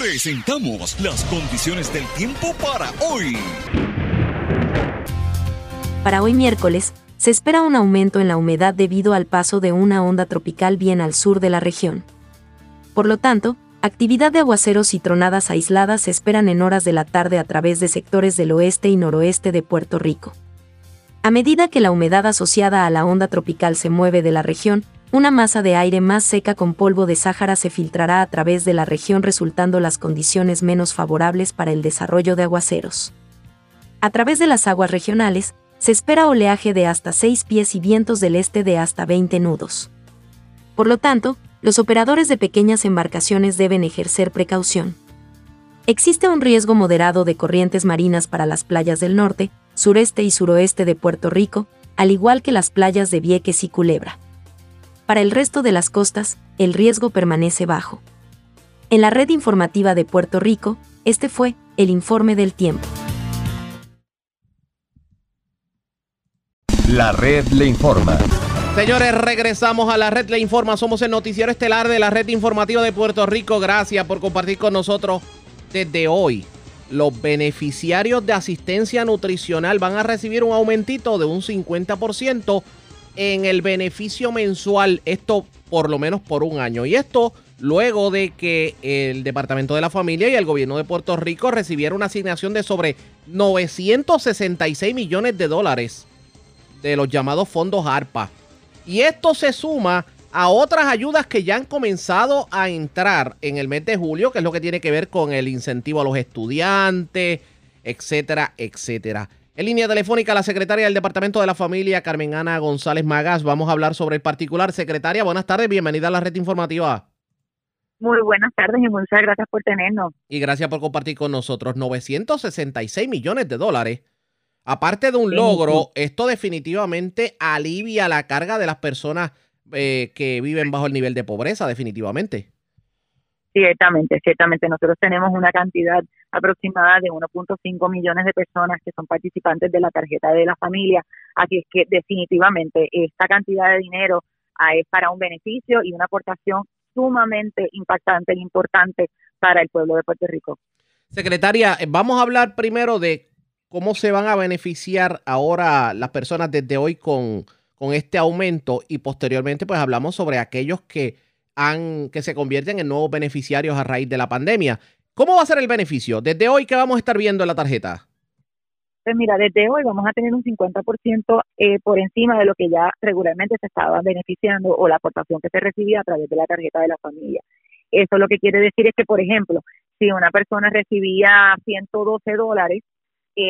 Presentamos las condiciones del tiempo para hoy. Para hoy miércoles, se espera un aumento en la humedad debido al paso de una onda tropical bien al sur de la región. Por lo tanto, actividad de aguaceros y tronadas aisladas se esperan en horas de la tarde a través de sectores del oeste y noroeste de Puerto Rico. A medida que la humedad asociada a la onda tropical se mueve de la región, una masa de aire más seca con polvo de Sáhara se filtrará a través de la región resultando las condiciones menos favorables para el desarrollo de aguaceros. A través de las aguas regionales, se espera oleaje de hasta 6 pies y vientos del este de hasta 20 nudos. Por lo tanto, los operadores de pequeñas embarcaciones deben ejercer precaución. Existe un riesgo moderado de corrientes marinas para las playas del norte, sureste y suroeste de Puerto Rico, al igual que las playas de Vieques y Culebra. Para el resto de las costas, el riesgo permanece bajo. En la red informativa de Puerto Rico, este fue el informe del tiempo. La red le informa. Señores, regresamos a la red le informa. Somos el noticiero estelar de la red informativa de Puerto Rico. Gracias por compartir con nosotros desde hoy. Los beneficiarios de asistencia nutricional van a recibir un aumentito de un 50% en el beneficio mensual. Esto por lo menos por un año. Y esto luego de que el Departamento de la Familia y el gobierno de Puerto Rico recibieron una asignación de sobre 966 millones de dólares de los llamados fondos ARPA. Y esto se suma a otras ayudas que ya han comenzado a entrar en el mes de julio, que es lo que tiene que ver con el incentivo a los estudiantes, etcétera, etcétera. En línea telefónica, la secretaria del Departamento de la Familia, Carmen Ana González Magas. Vamos a hablar sobre el particular. Secretaria, buenas tardes, bienvenida a la red informativa. Muy buenas tardes y muchas gracias por tenernos. Y gracias por compartir con nosotros 966 millones de dólares Aparte de un logro, esto definitivamente alivia la carga de las personas eh, que viven bajo el nivel de pobreza, definitivamente. Ciertamente, ciertamente. Nosotros tenemos una cantidad aproximada de 1.5 millones de personas que son participantes de la tarjeta de la familia. Así es que definitivamente esta cantidad de dinero ah, es para un beneficio y una aportación sumamente impactante e importante para el pueblo de Puerto Rico. Secretaria, vamos a hablar primero de cómo se van a beneficiar ahora las personas desde hoy con, con este aumento y posteriormente pues hablamos sobre aquellos que han que se convierten en nuevos beneficiarios a raíz de la pandemia. ¿Cómo va a ser el beneficio? Desde hoy, ¿qué vamos a estar viendo en la tarjeta? Pues mira, desde hoy vamos a tener un 50% eh, por encima de lo que ya regularmente se estaba beneficiando o la aportación que se recibía a través de la tarjeta de la familia. Eso lo que quiere decir es que, por ejemplo, si una persona recibía 112 dólares,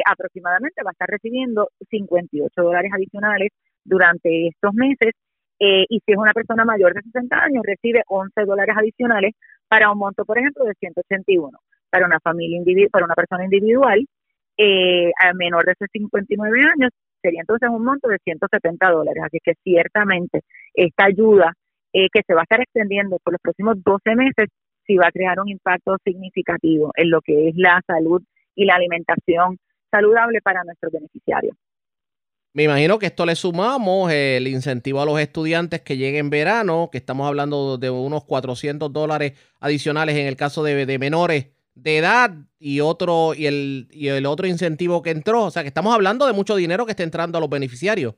aproximadamente va a estar recibiendo 58 dólares adicionales durante estos meses eh, y si es una persona mayor de 60 años recibe 11 dólares adicionales para un monto, por ejemplo, de 181. Para una familia para una persona individual eh, a menor de 59 años sería entonces un monto de 170 dólares. Así que ciertamente esta ayuda eh, que se va a estar extendiendo por los próximos 12 meses sí va a crear un impacto significativo en lo que es la salud y la alimentación saludable para nuestros beneficiarios. Me imagino que esto le sumamos el incentivo a los estudiantes que lleguen en verano, que estamos hablando de unos 400 dólares adicionales en el caso de, menores de edad y otro y el, y el otro incentivo que entró. O sea, que estamos hablando de mucho dinero que está entrando a los beneficiarios.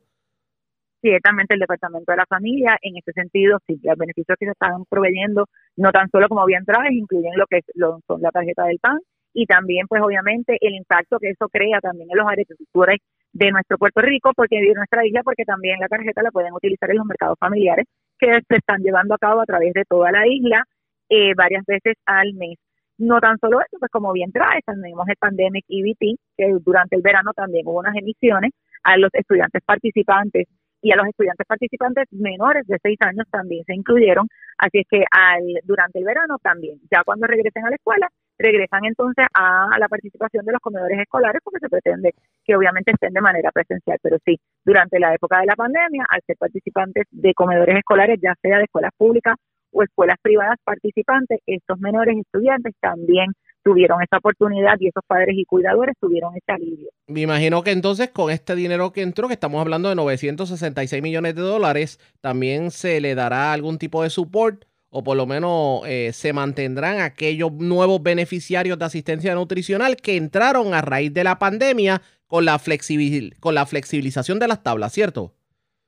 Ciertamente el Departamento de la Familia, en ese sentido, sí, los beneficios que se están proveyendo, no tan solo como bien traes, incluyen lo que es, son la tarjeta del PAN y también pues obviamente el impacto que eso crea también en los agricultores de nuestro Puerto Rico, porque de nuestra isla, porque también la tarjeta la pueden utilizar en los mercados familiares que se están llevando a cabo a través de toda la isla eh, varias veces al mes. No tan solo eso, pues como bien trae, tenemos el Pandemic EBT, que durante el verano también hubo unas emisiones a los estudiantes participantes y a los estudiantes participantes menores de seis años también se incluyeron, así es que al, durante el verano también, ya cuando regresen a la escuela, regresan entonces a la participación de los comedores escolares porque se pretende que obviamente estén de manera presencial, pero sí, durante la época de la pandemia, al ser participantes de comedores escolares, ya sea de escuelas públicas o escuelas privadas participantes, estos menores estudiantes también tuvieron esa oportunidad y esos padres y cuidadores tuvieron ese alivio. Me imagino que entonces con este dinero que entró, que estamos hablando de 966 millones de dólares, también se le dará algún tipo de support o por lo menos eh, se mantendrán aquellos nuevos beneficiarios de asistencia nutricional que entraron a raíz de la pandemia con la, flexibil con la flexibilización de las tablas, ¿cierto?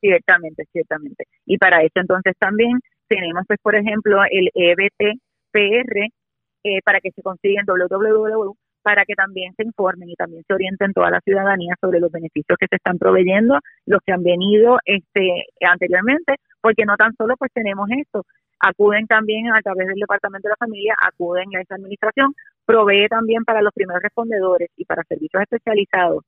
Ciertamente, ciertamente. Y para eso entonces también tenemos, pues, por ejemplo, el EBT-PR, eh, para que se consiguen www para que también se informen y también se orienten toda la ciudadanía sobre los beneficios que se están proveyendo, los que han venido este anteriormente, porque no tan solo pues tenemos esto, acuden también a través del Departamento de la Familia, acuden a esa administración, provee también para los primeros respondedores y para servicios especializados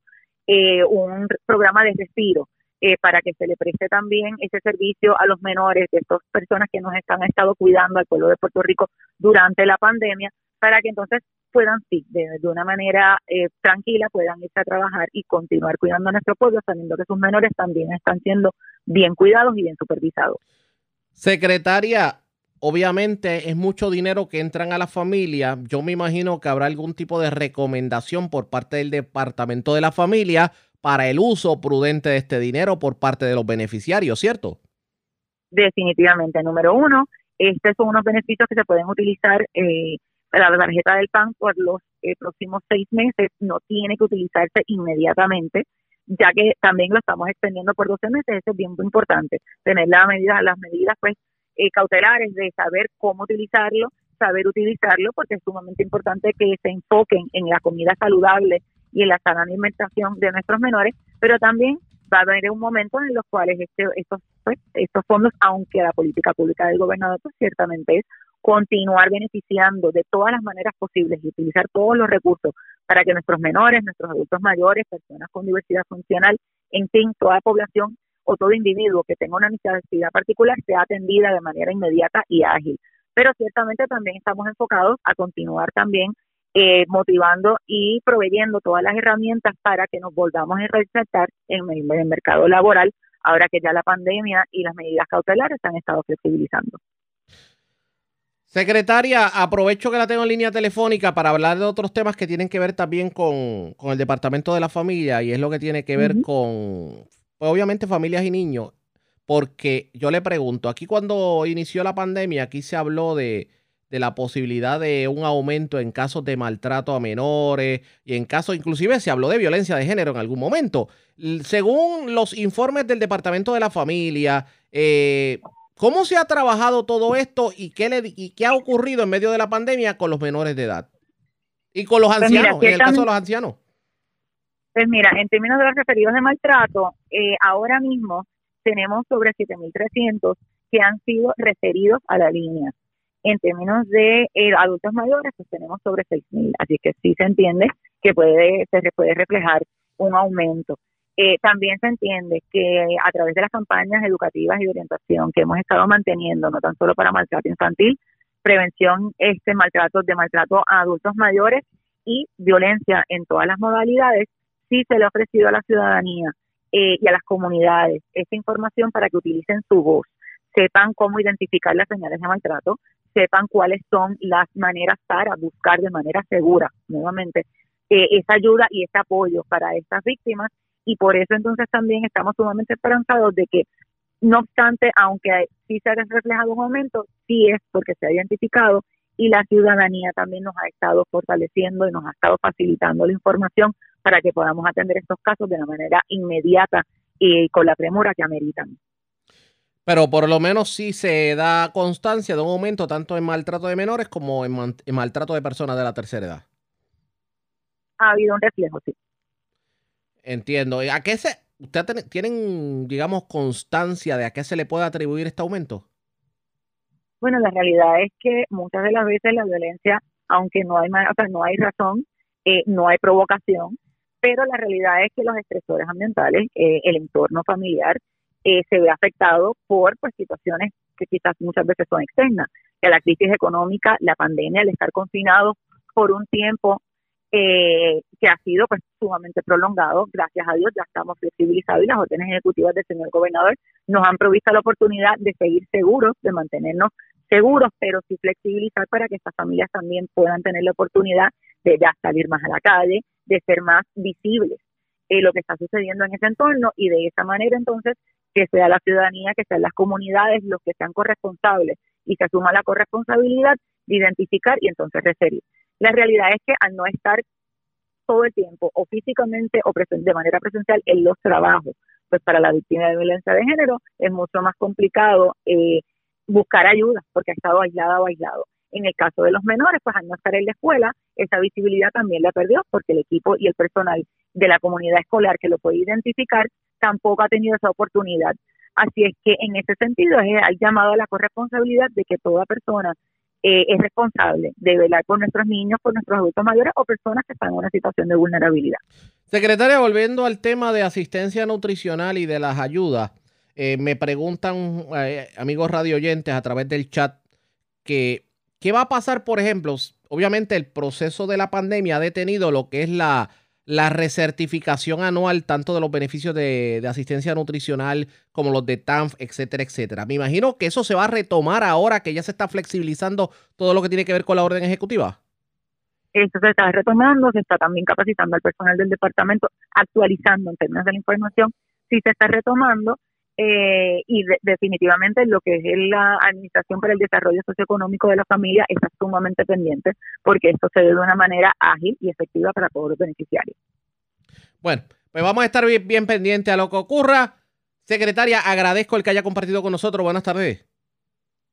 eh, un programa de respiro eh, para que se le preste también ese servicio a los menores de estas personas que nos están estado cuidando al pueblo de Puerto Rico durante la pandemia, para que entonces puedan, sí, de, una manera eh, tranquila, puedan irse a trabajar y continuar cuidando a nuestro pueblo, sabiendo que sus menores también están siendo bien cuidados y bien supervisados. Secretaria, obviamente es mucho dinero que entran a la familia. Yo me imagino que habrá algún tipo de recomendación por parte del Departamento de la Familia para el uso prudente de este dinero por parte de los beneficiarios, ¿cierto? Definitivamente. Número uno, estos son unos beneficios que se pueden utilizar eh, la tarjeta del PAN por los eh, próximos seis meses no tiene que utilizarse inmediatamente, ya que también lo estamos extendiendo por 12 meses, eso es bien importante, tener las medidas, las medidas pues eh, cautelares de saber cómo utilizarlo, saber utilizarlo, porque es sumamente importante que se enfoquen en la comida saludable y en la sana alimentación de nuestros menores, pero también va a haber un momento en los cuales este, estos, pues, estos fondos, aunque la política pública del gobernador pues, ciertamente es continuar beneficiando de todas las maneras posibles y utilizar todos los recursos para que nuestros menores, nuestros adultos mayores, personas con diversidad funcional, en fin, toda población o todo individuo que tenga una necesidad particular sea atendida de manera inmediata y ágil. Pero ciertamente también estamos enfocados a continuar también eh, motivando y proveyendo todas las herramientas para que nos volvamos a resaltar en el mercado laboral ahora que ya la pandemia y las medidas cautelares se han estado flexibilizando. Secretaria, aprovecho que la tengo en línea telefónica para hablar de otros temas que tienen que ver también con, el Departamento de la Familia y es lo que tiene que ver con, pues, obviamente, familias y niños. Porque yo le pregunto, aquí cuando inició la pandemia, aquí se habló de, de la posibilidad de un aumento en casos de maltrato a menores y en casos, inclusive se habló de violencia de género en algún momento. Según los informes del Departamento de la Familia, eh, ¿Cómo se ha trabajado todo esto y qué, le, y qué ha ocurrido en medio de la pandemia con los menores de edad? Y con los pues ancianos, en el caso de los ancianos. Pues mira, en términos de los referidos de maltrato, eh, ahora mismo tenemos sobre 7.300 que han sido referidos a la línea. En términos de eh, adultos mayores, pues tenemos sobre 6.000. Así que sí se entiende que puede se puede reflejar un aumento. Eh, también se entiende que a través de las campañas educativas y de orientación que hemos estado manteniendo, no tan solo para maltrato infantil, prevención este maltrato de maltrato a adultos mayores y violencia en todas las modalidades, sí se le ha ofrecido a la ciudadanía eh, y a las comunidades esta información para que utilicen su voz, sepan cómo identificar las señales de maltrato, sepan cuáles son las maneras para buscar de manera segura, nuevamente, eh, esa ayuda y ese apoyo para estas víctimas. Y por eso entonces también estamos sumamente esperanzados de que no obstante, aunque sí se ha reflejado un aumento, sí es porque se ha identificado y la ciudadanía también nos ha estado fortaleciendo y nos ha estado facilitando la información para que podamos atender estos casos de la manera inmediata y con la premura que ameritan. Pero por lo menos sí se da constancia de un aumento tanto en maltrato de menores como en, en maltrato de personas de la tercera edad. Ha habido un reflejo, sí. Entiendo. ¿A qué se, ¿Ustedes tienen, digamos, constancia de a qué se le puede atribuir este aumento? Bueno, la realidad es que muchas de las veces la violencia, aunque no hay, o sea, no hay razón, eh, no hay provocación, pero la realidad es que los estresores ambientales, eh, el entorno familiar, eh, se ve afectado por pues, situaciones que quizás muchas veces son externas, que la crisis económica, la pandemia, el estar confinado por un tiempo eh, que ha sido pues sumamente prolongado. Gracias a Dios ya estamos flexibilizados y las órdenes ejecutivas del señor gobernador nos han provisto la oportunidad de seguir seguros, de mantenernos seguros, pero sí flexibilizar para que estas familias también puedan tener la oportunidad de ya salir más a la calle, de ser más visibles eh, lo que está sucediendo en ese entorno y de esa manera entonces que sea la ciudadanía, que sean las comunidades los que sean corresponsables y se asuma la corresponsabilidad de identificar y entonces referir. La realidad es que al no estar todo el tiempo o físicamente o de manera presencial en los trabajos, pues para la víctima de violencia de género es mucho más complicado eh, buscar ayuda porque ha estado aislada o aislado. En el caso de los menores, pues al no estar en la escuela, esa visibilidad también la perdió porque el equipo y el personal de la comunidad escolar que lo puede identificar tampoco ha tenido esa oportunidad. Así es que en ese sentido es el llamado a la corresponsabilidad de que toda persona eh, es responsable de velar por nuestros niños, por nuestros adultos mayores o personas que están en una situación de vulnerabilidad. Secretaria, volviendo al tema de asistencia nutricional y de las ayudas, eh, me preguntan eh, amigos radio oyentes a través del chat que qué va a pasar, por ejemplo, obviamente el proceso de la pandemia ha detenido lo que es la la recertificación anual tanto de los beneficios de, asistencia nutricional como los de TANF, etcétera, etcétera. Me imagino que eso se va a retomar ahora que ya se está flexibilizando todo lo que tiene que ver con la orden ejecutiva. Eso se está retomando, se está también capacitando al personal del departamento, actualizando en términos de la información, sí se está retomando eh, y definitivamente lo que es la Administración para el Desarrollo Socioeconómico de la Familia está sumamente pendiente porque esto se ve de una manera ágil y efectiva para todos los beneficiarios. Bueno, pues vamos a estar bien, bien pendientes a lo que ocurra. Secretaria, agradezco el que haya compartido con nosotros. Buenas tardes.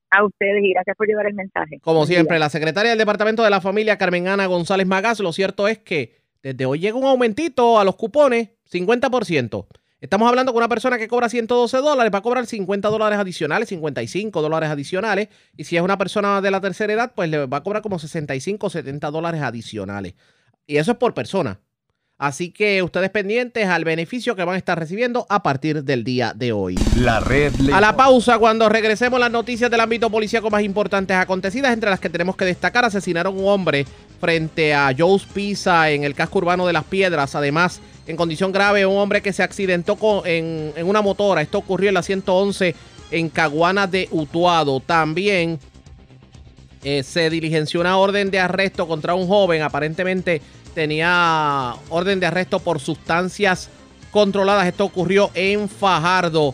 A ustedes y gracias por llevar el mensaje. Como siempre, la secretaria del Departamento de la Familia, Carmen Ana González Magas, lo cierto es que desde hoy llega un aumentito a los cupones, 50%. Estamos hablando con una persona que cobra 112 dólares, va a cobrar 50 dólares adicionales, 55 dólares adicionales. Y si es una persona de la tercera edad, pues le va a cobrar como 65 o 70 dólares adicionales. Y eso es por persona. Así que ustedes pendientes al beneficio que van a estar recibiendo a partir del día de hoy. La red. A la pausa, cuando regresemos las noticias del ámbito policíaco más importantes acontecidas, entre las que tenemos que destacar, asesinaron un hombre frente a Joe's Pizza en el casco urbano de Las Piedras. Además, en condición grave un hombre que se accidentó en, una motora. Esto ocurrió en la 111 en Caguana de Utuado. También eh, se diligenció una orden de arresto contra un joven. Aparentemente tenía orden de arresto por sustancias controladas. Esto ocurrió en Fajardo.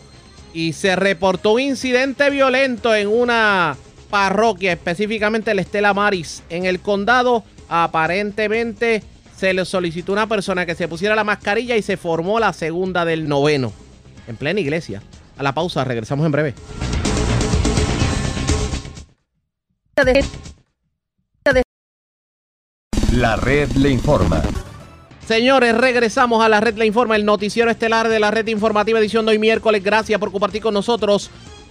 Y se reportó un incidente violento en una parroquia, específicamente la Estela Maris, en el condado. Aparentemente se le solicitó a una persona que se pusiera la mascarilla y se formó la segunda del noveno. En plena iglesia. A la pausa, regresamos en breve. La red le informa. Señores, regresamos a la red le informa, el noticiero estelar de la red informativa edición de hoy miércoles. Gracias por compartir con nosotros.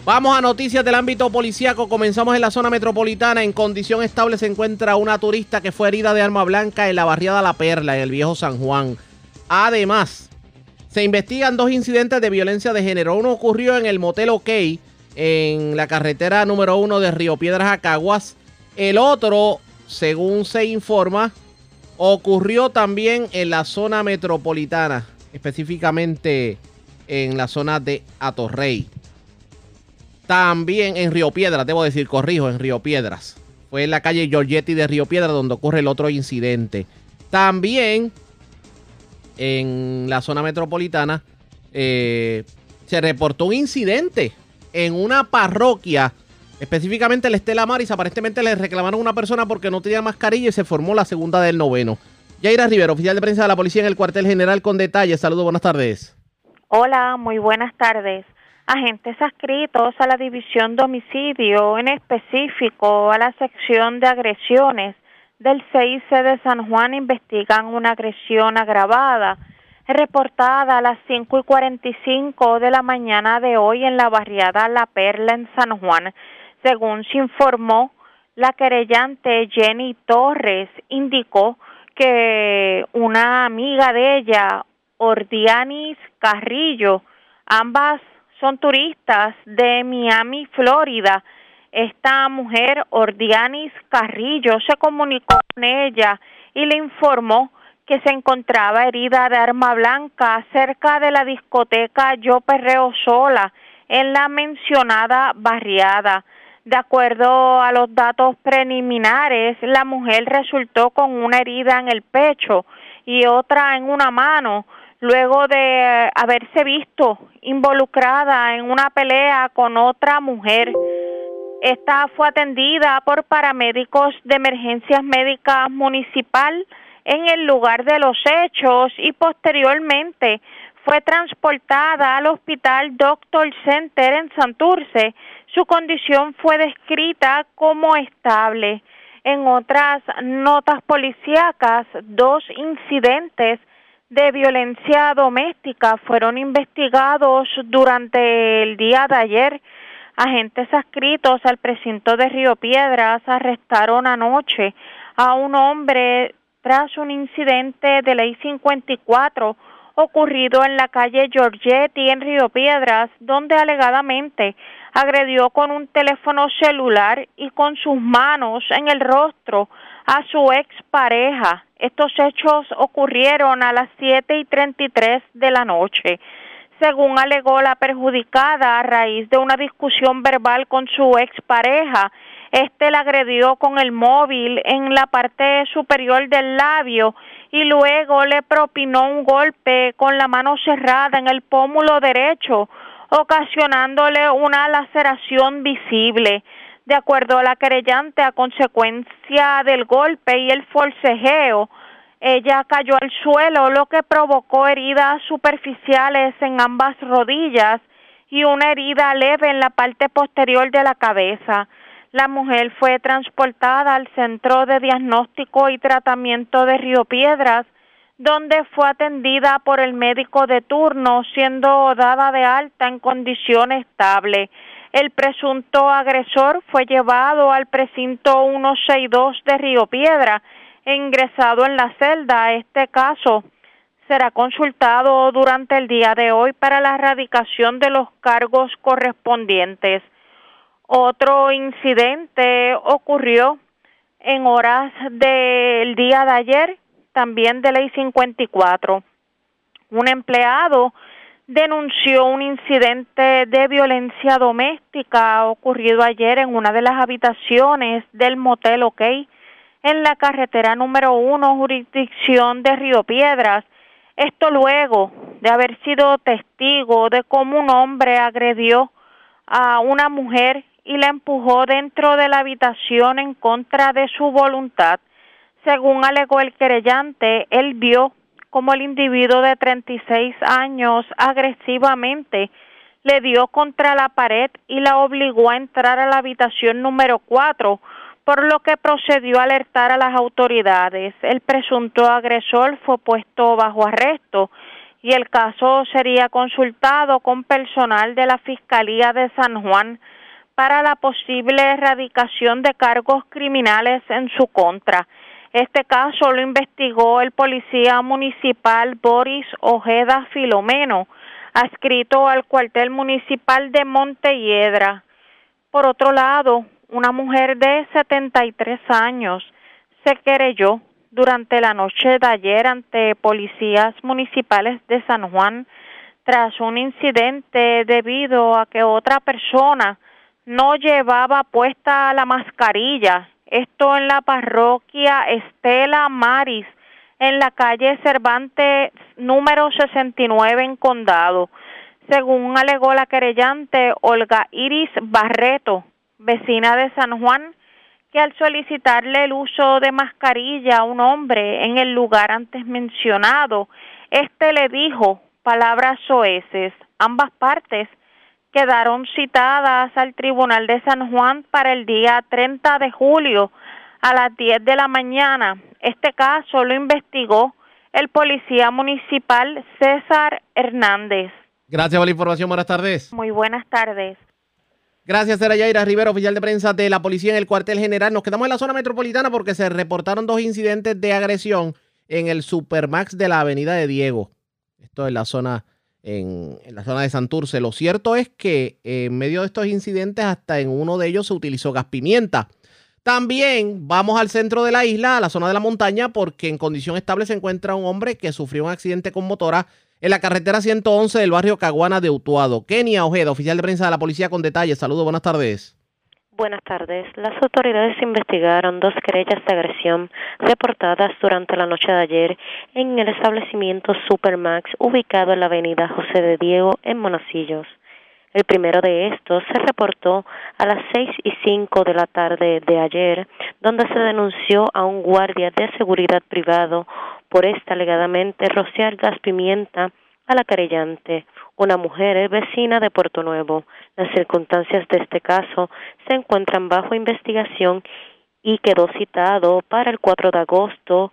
Vamos a noticias del ámbito policíaco. Comenzamos en la zona metropolitana. En condición estable se encuentra una turista que fue herida de arma blanca en la barriada La Perla, en el viejo San Juan. Además, se investigan dos incidentes de violencia de género. Uno ocurrió en el Motel OK, en la carretera número uno de Río Piedras a Caguas. El otro, según se informa, ocurrió también en la zona metropolitana, específicamente en la zona de Atorrey. También en Río Piedras, debo decir, corrijo, en Río Piedras. Fue en la calle Giorgetti de Río Piedras donde ocurre el otro incidente. También en la zona metropolitana eh, se reportó un incidente en una parroquia, específicamente el Estela Maris. Aparentemente le reclamaron a una persona porque no tenía mascarilla y se formó la segunda del noveno. Yaira Rivera, oficial de prensa de la policía en el cuartel general con detalles. Saludos, buenas tardes. Hola, muy buenas tardes agentes adscritos a la división de homicidio, en específico a la sección de agresiones del CIC de San Juan, investigan una agresión agravada reportada a las 5 y 45 de la mañana de hoy en la barriada La Perla en San Juan. Según se informó, la querellante Jenny Torres indicó que una amiga de ella, Ordianis Carrillo, ambas son turistas de Miami, Florida. Esta mujer, Ordianis Carrillo, se comunicó con ella y le informó que se encontraba herida de arma blanca cerca de la discoteca Yo Perreo Sola en la mencionada barriada. De acuerdo a los datos preliminares, la mujer resultó con una herida en el pecho y otra en una mano, luego de haberse visto involucrada en una pelea con otra mujer. Esta fue atendida por paramédicos de emergencias médicas municipal en el lugar de los hechos y posteriormente fue transportada al Hospital Doctor Center en Santurce. Su condición fue descrita como estable. En otras notas policíacas, dos incidentes de violencia doméstica fueron investigados durante el día de ayer. Agentes adscritos al precinto de Río Piedras arrestaron anoche a un hombre tras un incidente de ley 54 ocurrido en la calle Giorgetti en Río Piedras, donde alegadamente agredió con un teléfono celular y con sus manos en el rostro a su expareja. Estos hechos ocurrieron a las siete y treinta y tres de la noche. Según alegó la perjudicada a raíz de una discusión verbal con su expareja, este la agredió con el móvil en la parte superior del labio y luego le propinó un golpe con la mano cerrada en el pómulo derecho, ocasionándole una laceración visible. De acuerdo a la querellante, a consecuencia del golpe y el forcejeo, ella cayó al suelo, lo que provocó heridas superficiales en ambas rodillas y una herida leve en la parte posterior de la cabeza. La mujer fue transportada al Centro de Diagnóstico y Tratamiento de Río Piedras, donde fue atendida por el médico de turno, siendo dada de alta en condición estable. El presunto agresor fue llevado al precinto 162 de Río Piedra ingresado en la celda. Este caso será consultado durante el día de hoy para la erradicación de los cargos correspondientes. Otro incidente ocurrió en horas del día de ayer, también de ley 54. Un empleado denunció un incidente de violencia doméstica ocurrido ayer en una de las habitaciones del motel OK en la carretera número uno, jurisdicción de Río Piedras. Esto luego de haber sido testigo de cómo un hombre agredió a una mujer y la empujó dentro de la habitación en contra de su voluntad. Según alegó el querellante, él vio como el individuo de 36 años agresivamente le dio contra la pared y la obligó a entrar a la habitación número 4, por lo que procedió a alertar a las autoridades. El presunto agresor fue puesto bajo arresto y el caso sería consultado con personal de la Fiscalía de San Juan para la posible erradicación de cargos criminales en su contra. Este caso lo investigó el policía municipal Boris Ojeda Filomeno, adscrito al cuartel municipal de Montelledra. Por otro lado, una mujer de 73 años se querelló durante la noche de ayer ante policías municipales de San Juan tras un incidente debido a que otra persona no llevaba puesta la mascarilla. Esto en la parroquia Estela Maris, en la calle Cervantes número 69 en Condado. Según alegó la querellante Olga Iris Barreto, vecina de San Juan, que al solicitarle el uso de mascarilla a un hombre en el lugar antes mencionado, este le dijo palabras soeces. Ambas partes quedaron citadas al Tribunal de San Juan para el día 30 de julio a las 10 de la mañana. Este caso lo investigó el policía municipal César Hernández. Gracias por la información. Buenas tardes. Muy buenas tardes. Gracias, Sara Yaira Rivera, oficial de prensa de la policía en el cuartel general. Nos quedamos en la zona metropolitana porque se reportaron dos incidentes de agresión en el Supermax de la Avenida de Diego. Esto es la zona en, la zona de Santurce. Lo cierto es que en medio de estos incidentes, hasta en uno de ellos se utilizó gas pimienta. También vamos al centro de la isla, a la zona de la montaña, porque en condición estable se encuentra un hombre que sufrió un accidente con motora en la carretera 111 del barrio Caguana de Utuado. Kenia Ojeda, oficial de prensa de la policía con detalles. Saludos, buenas tardes. Buenas tardes. Las autoridades investigaron dos querellas de agresión reportadas durante la noche de ayer en el establecimiento Supermax ubicado en la avenida José de Diego en Monacillos. El primero de estos se reportó a las seis y cinco de la tarde de ayer, donde se denunció a un guardia de seguridad privado por esta alegadamente rociar gas pimienta a la querellante, una mujer vecina de Puerto Nuevo. Las circunstancias de este caso se encuentran bajo investigación y quedó citado para el 4 de agosto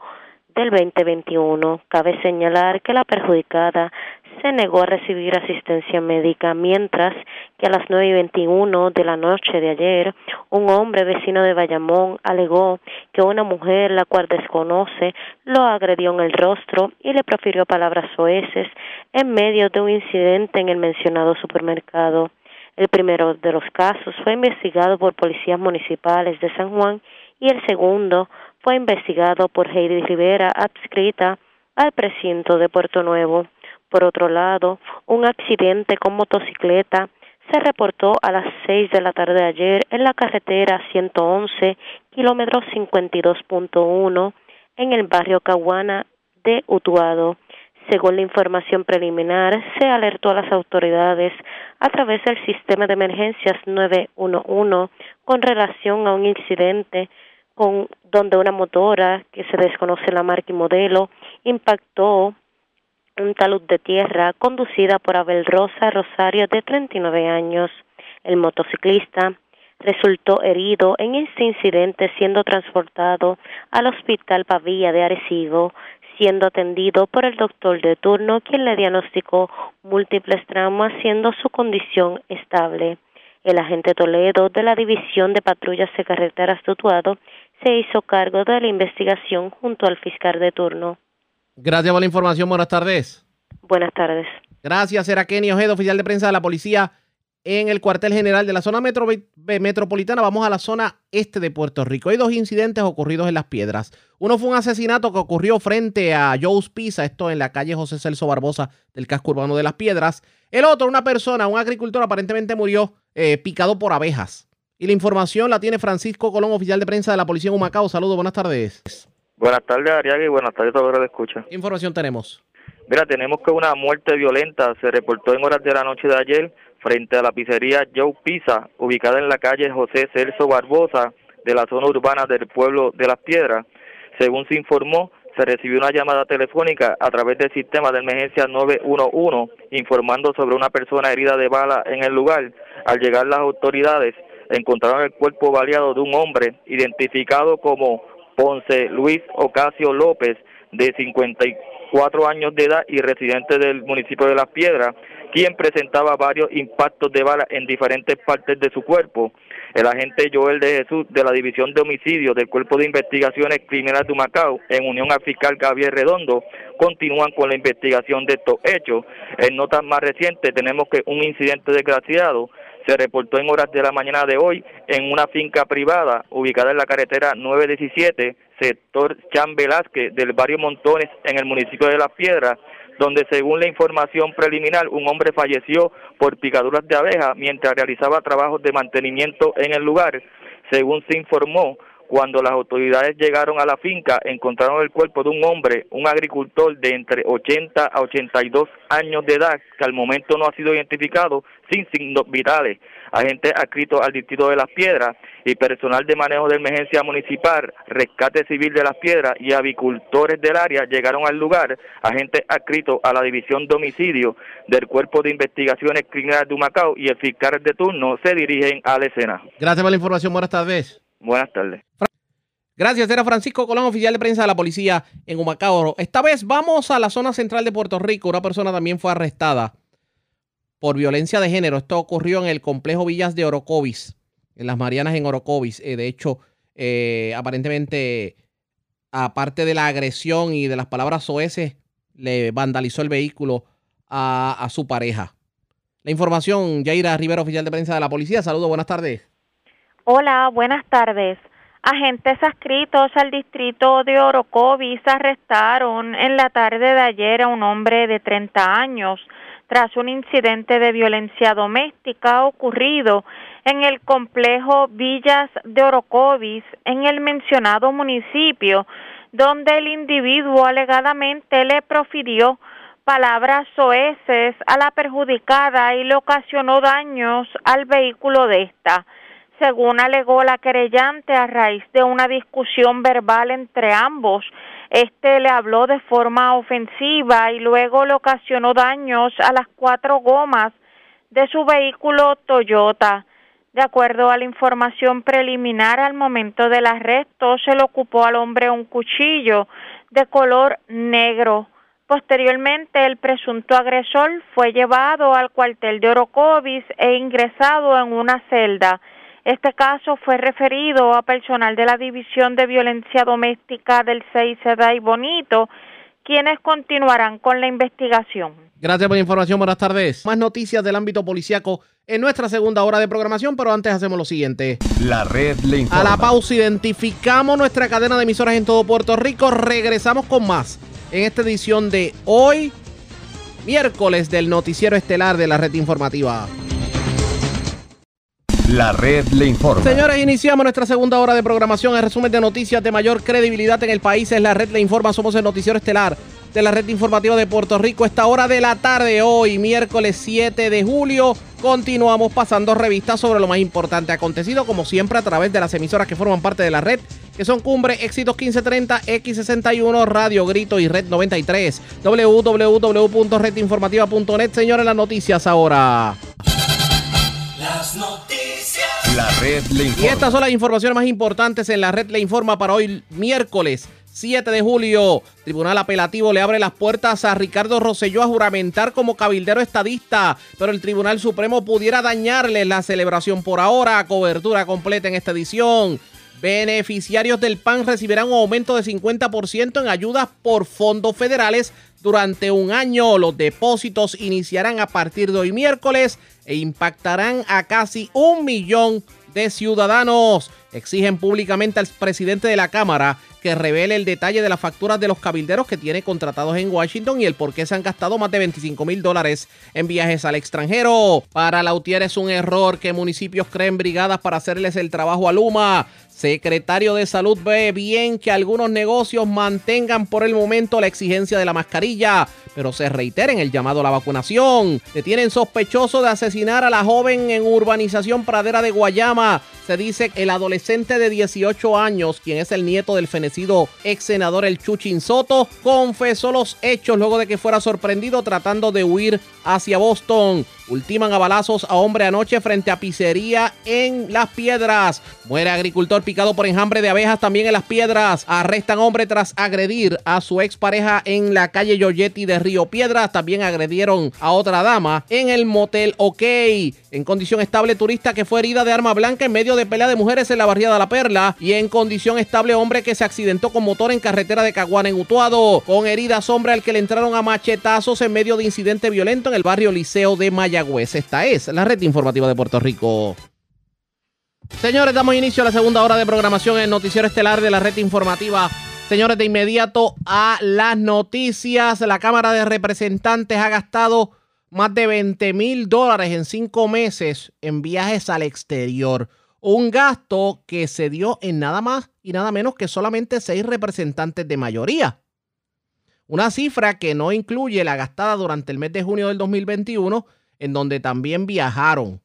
del 2021. Cabe señalar que la perjudicada se negó a recibir asistencia médica, mientras que a las nueve y veintiuno de la noche de ayer, un hombre vecino de Bayamón alegó que una mujer, la cual desconoce, lo agredió en el rostro y le profirió palabras soeces en medio de un incidente en el mencionado supermercado. El primero de los casos fue investigado por policías municipales de San Juan y el segundo fue investigado por Heidi Rivera, adscrita al precinto de Puerto Nuevo. Por otro lado, un accidente con motocicleta se reportó a las seis de la tarde de ayer en la carretera 111, kilómetro 52.1, en el barrio Caguana de Utuado. Según la información preliminar, se alertó a las autoridades a través del sistema de emergencias 911 con relación a un incidente donde una motora, que se desconoce la marca y modelo, impactó un talud de tierra conducida por Abel Rosa Rosario de 39 años. El motociclista resultó herido en este incidente siendo transportado al Hospital Pavía de Arecibo, siendo atendido por el doctor de turno quien le diagnosticó múltiples traumas siendo su condición estable. El agente Toledo de la División de Patrullas de Carreteras de se hizo cargo de la investigación junto al fiscal de turno. Gracias por la información. Buenas tardes. Buenas tardes. Gracias, era Kenny Ojeda, oficial de prensa de la policía en el cuartel general de la zona metro metropolitana. Vamos a la zona este de Puerto Rico. Hay dos incidentes ocurridos en Las Piedras. Uno fue un asesinato que ocurrió frente a Joe's Pizza, esto en la calle José Celso Barbosa del casco urbano de Las Piedras. El otro, una persona, un agricultor, aparentemente murió eh, picado por abejas. Y la información la tiene Francisco Colón, oficial de prensa de la Policía Humacao. Saludos, buenas tardes. Buenas tardes, Ariaga, y buenas tardes a todos los que escuchan. ¿Qué información tenemos? Mira, tenemos que una muerte violenta se reportó en horas de la noche de ayer frente a la pizzería Joe Pizza, ubicada en la calle José Celso Barbosa, de la zona urbana del pueblo de Las Piedras. Según se informó, se recibió una llamada telefónica a través del sistema de emergencia 911 informando sobre una persona herida de bala en el lugar. Al llegar las autoridades, encontraron el cuerpo baleado de un hombre identificado como Ponce Luis Ocasio López, de 54 años de edad y residente del municipio de Las Piedras, quien presentaba varios impactos de bala en diferentes partes de su cuerpo. El agente Joel de Jesús de la División de Homicidios del Cuerpo de Investigaciones Criminales de Macao, en unión al fiscal Gabriel Redondo, continúan con la investigación de estos hechos. En notas más recientes tenemos que un incidente desgraciado se reportó en horas de la mañana de hoy en una finca privada ubicada en la carretera 917, sector Chan Velázquez del barrio Montones en el municipio de Las Piedras, donde según la información preliminar un hombre falleció por picaduras de abeja mientras realizaba trabajos de mantenimiento en el lugar. Según se informó, cuando las autoridades llegaron a la finca, encontraron el cuerpo de un hombre, un agricultor de entre 80 a 82 años de edad, que al momento no ha sido identificado, sin signos vitales. Agentes adscritos al Distrito de Las Piedras y personal de manejo de emergencia municipal, rescate civil de Las Piedras y avicultores del área llegaron al lugar. Agentes adscritos a la División de Homicidio del Cuerpo de Investigaciones Criminales de Humacao y el fiscal de turno se dirigen a la escena. Gracias por la información. Buenas tardes. Buenas tardes. Gracias, era Francisco Colón, oficial de prensa de la policía en Humacao. Esta vez vamos a la zona central de Puerto Rico. Una persona también fue arrestada por violencia de género. Esto ocurrió en el complejo Villas de Orocovis, en las Marianas en Orocovis. Eh, de hecho, eh, aparentemente, aparte de la agresión y de las palabras soeces, le vandalizó el vehículo a, su pareja. La información, Yaira Rivera, oficial de prensa de la policía. Saludos, buenas tardes. Hola, buenas tardes. Agentes adscritos al distrito de Orocovis arrestaron en la tarde de ayer a un hombre de 30 años tras un incidente de violencia doméstica ocurrido en el complejo Villas de Orocovis en el mencionado municipio, donde el individuo alegadamente le profirió palabras soeces a la perjudicada y le ocasionó daños al vehículo de esta. Según alegó la querellante a raíz de una discusión verbal entre ambos, este le habló de forma ofensiva y luego le ocasionó daños a las cuatro gomas de su vehículo Toyota. De acuerdo a la información preliminar, al momento del arresto se le ocupó al hombre un cuchillo de color negro. Posteriormente, el presunto agresor fue llevado al cuartel de Orocovis e ingresado en una celda. Este caso fue referido a personal de la División de Violencia Doméstica del 6 y Bonito, quienes continuarán con la investigación. Gracias por la información. Buenas tardes. Más noticias del ámbito policiaco en nuestra segunda hora de programación, pero antes hacemos lo siguiente. La red le informa. A la pausa identificamos nuestra cadena de emisoras en todo Puerto Rico. Regresamos con más en esta edición de hoy, miércoles del noticiero estelar de la red informativa. La red le informa. Señores, iniciamos nuestra segunda hora de programación. El resumen de noticias de mayor credibilidad en el país es la red le informa. Somos el noticiero estelar de la red informativa de Puerto Rico. Esta hora de la tarde, hoy, miércoles 7 de julio, continuamos pasando revistas sobre lo más importante acontecido, como siempre, a través de las emisoras que forman parte de la red, que son Cumbre, Éxitos 1530, X61, Radio Grito y Red 93. www.redinformativa.net. Señores, las noticias ahora. Las noticias. La red le Y estas son las informaciones más importantes en la red le informa para hoy miércoles 7 de julio. Tribunal Apelativo le abre las puertas a Ricardo Rosselló a juramentar como cabildero estadista, pero el Tribunal Supremo pudiera dañarle la celebración por ahora. Cobertura completa en esta edición. Beneficiarios del PAN recibirán un aumento de 50% en ayudas por fondos federales durante un año. Los depósitos iniciarán a partir de hoy miércoles e impactarán a casi un millón de ciudadanos. Exigen públicamente al presidente de la Cámara que revele el detalle de las facturas de los cabilderos que tiene contratados en Washington y el por qué se han gastado más de 25 mil dólares en viajes al extranjero. Para Lautier es un error que municipios creen brigadas para hacerles el trabajo a Luma. Secretario de Salud ve bien que algunos negocios mantengan por el momento la exigencia de la mascarilla, pero se reiteren el llamado a la vacunación. Detienen sospechoso de asesinar a la joven en urbanización Pradera de Guayama. Se dice que el adolescente de 18 años, quien es el nieto del fenecido ex senador El Chuchin Soto, confesó los hechos luego de que fuera sorprendido tratando de huir hacia Boston. Ultiman a balazos a hombre anoche frente a pizzería en Las Piedras. Muere agricultor picado por enjambre de abejas también en Las Piedras. Arrestan hombre tras agredir a su expareja en la calle Yoyetti de Río Piedras. También agredieron a otra dama en el motel OK. En condición estable turista que fue herida de arma blanca en medio de pelea de mujeres en la barriada La Perla. Y en condición estable hombre que se accidentó con motor en carretera de Caguana en Utuado. Con heridas hombre al que le entraron a machetazos en medio de incidente violento en el barrio Liceo de Esta es la red informativa de Puerto Rico. Señores, damos inicio a la segunda hora de programación en Noticiero Estelar de la red informativa. Señores, de inmediato a las noticias. La Cámara de Representantes ha gastado más de 20 mil dólares en cinco meses en viajes al exterior. Un gasto que se dio en nada más y nada menos que solamente seis representantes de mayoría. Una cifra que no incluye la gastada durante el mes de junio del 2021, en donde también viajaron.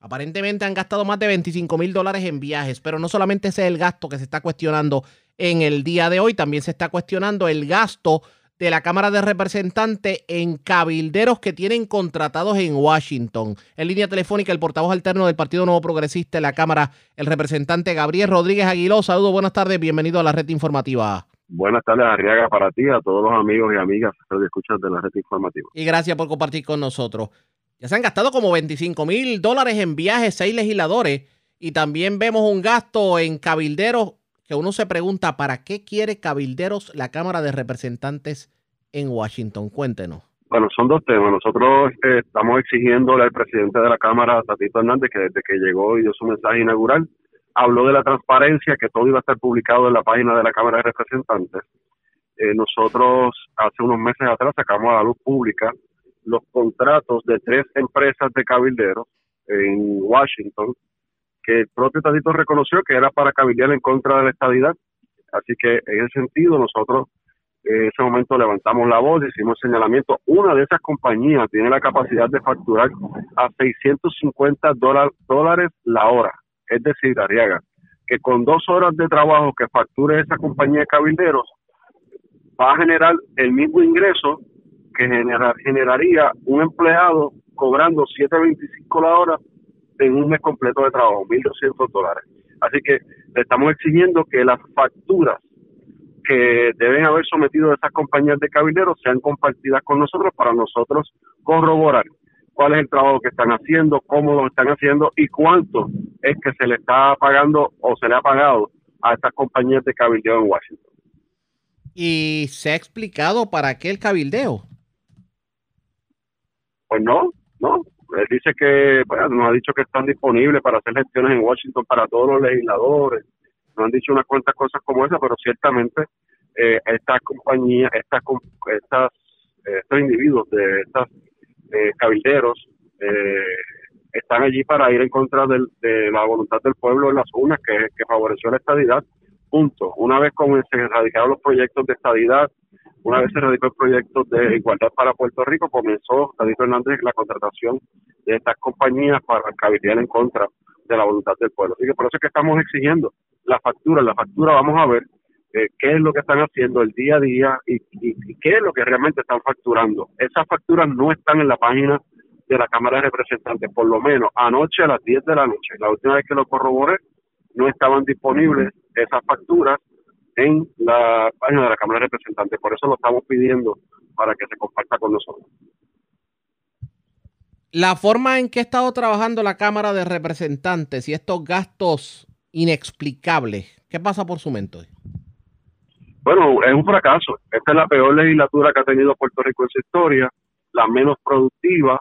Aparentemente han gastado más de 25 mil dólares en viajes, pero no solamente ese es el gasto que se está cuestionando en el día de hoy, también se está cuestionando el gasto de la Cámara de Representantes en cabilderos que tienen contratados en Washington. En línea telefónica, el portavoz alterno del Partido Nuevo Progresista en la Cámara, el representante Gabriel Rodríguez Aguiló. Saludos, buenas tardes, bienvenido a la red informativa. Buenas tardes, Arriaga, para ti, a todos los amigos y amigas que escuchan de la red informativa. Y gracias por compartir con nosotros. Ya se han gastado como 25 mil dólares en viajes, seis legisladores, y también vemos un gasto en cabilderos que uno se pregunta, ¿para qué quiere cabilderos la Cámara de Representantes en Washington? Cuéntenos. Bueno, son dos temas. Nosotros eh, estamos exigiéndole al presidente de la Cámara, Tatito Hernández, que desde que llegó y dio su mensaje inaugural, habló de la transparencia, que todo iba a estar publicado en la página de la Cámara de Representantes. Eh, nosotros hace unos meses atrás sacamos a la luz pública los contratos de tres empresas de cabilderos en Washington, que el propio Tatito reconoció que era para cabildear en contra de la estadidad. Así que en ese sentido nosotros En ese momento levantamos la voz, hicimos señalamiento. Una de esas compañías tiene la capacidad de facturar a 650 dólares la hora. Es decir, Ariaga, que con dos horas de trabajo que facture esa compañía de cabilderos, va a generar el mismo ingreso que generaría un empleado cobrando 7.25 la hora en un mes completo de trabajo, 1.200 dólares. Así que le estamos exigiendo que las facturas que deben haber sometido esas compañías de cabilderos sean compartidas con nosotros para nosotros corroborar cuál es el trabajo que están haciendo, cómo lo están haciendo y cuánto es que se le está pagando o se le ha pagado a estas compañías de cabildeo en Washington. ¿Y se ha explicado para qué el cabildeo? Pues no, no. Él dice que, bueno, nos ha dicho que están disponibles para hacer gestiones en Washington para todos los legisladores. Nos han dicho unas cuantas cosas como esa, pero ciertamente eh, estas compañías, estas, estas, eh, estos individuos de estas eh, cabilderos están allí para ir en contra de la voluntad del pueblo en las urnas que, favoreció la estadidad. Punto. Una vez como se erradicaron los proyectos de estadidad, una vez se radicó el proyecto de igualdad para Puerto Rico, comenzó David Hernández la contratación de estas compañías para cabildear en contra de la voluntad del pueblo. Así que por eso es que estamos exigiendo la factura. La factura vamos a ver eh, qué es lo que están haciendo el día a día y, qué es lo que realmente están facturando. Esas facturas no están en la página de la Cámara de Representantes, por lo menos anoche a las 10 de la noche, la última vez que lo corroboré, no estaban disponibles esas facturas en la página de la Cámara de Representantes. Por eso lo estamos pidiendo para que se comparta con nosotros. La forma en que ha estado trabajando la Cámara de Representantes y estos gastos inexplicables, ¿qué pasa por su mente? Bueno, es un fracaso. Esta es la peor legislatura que ha tenido Puerto Rico en su historia, la menos productiva,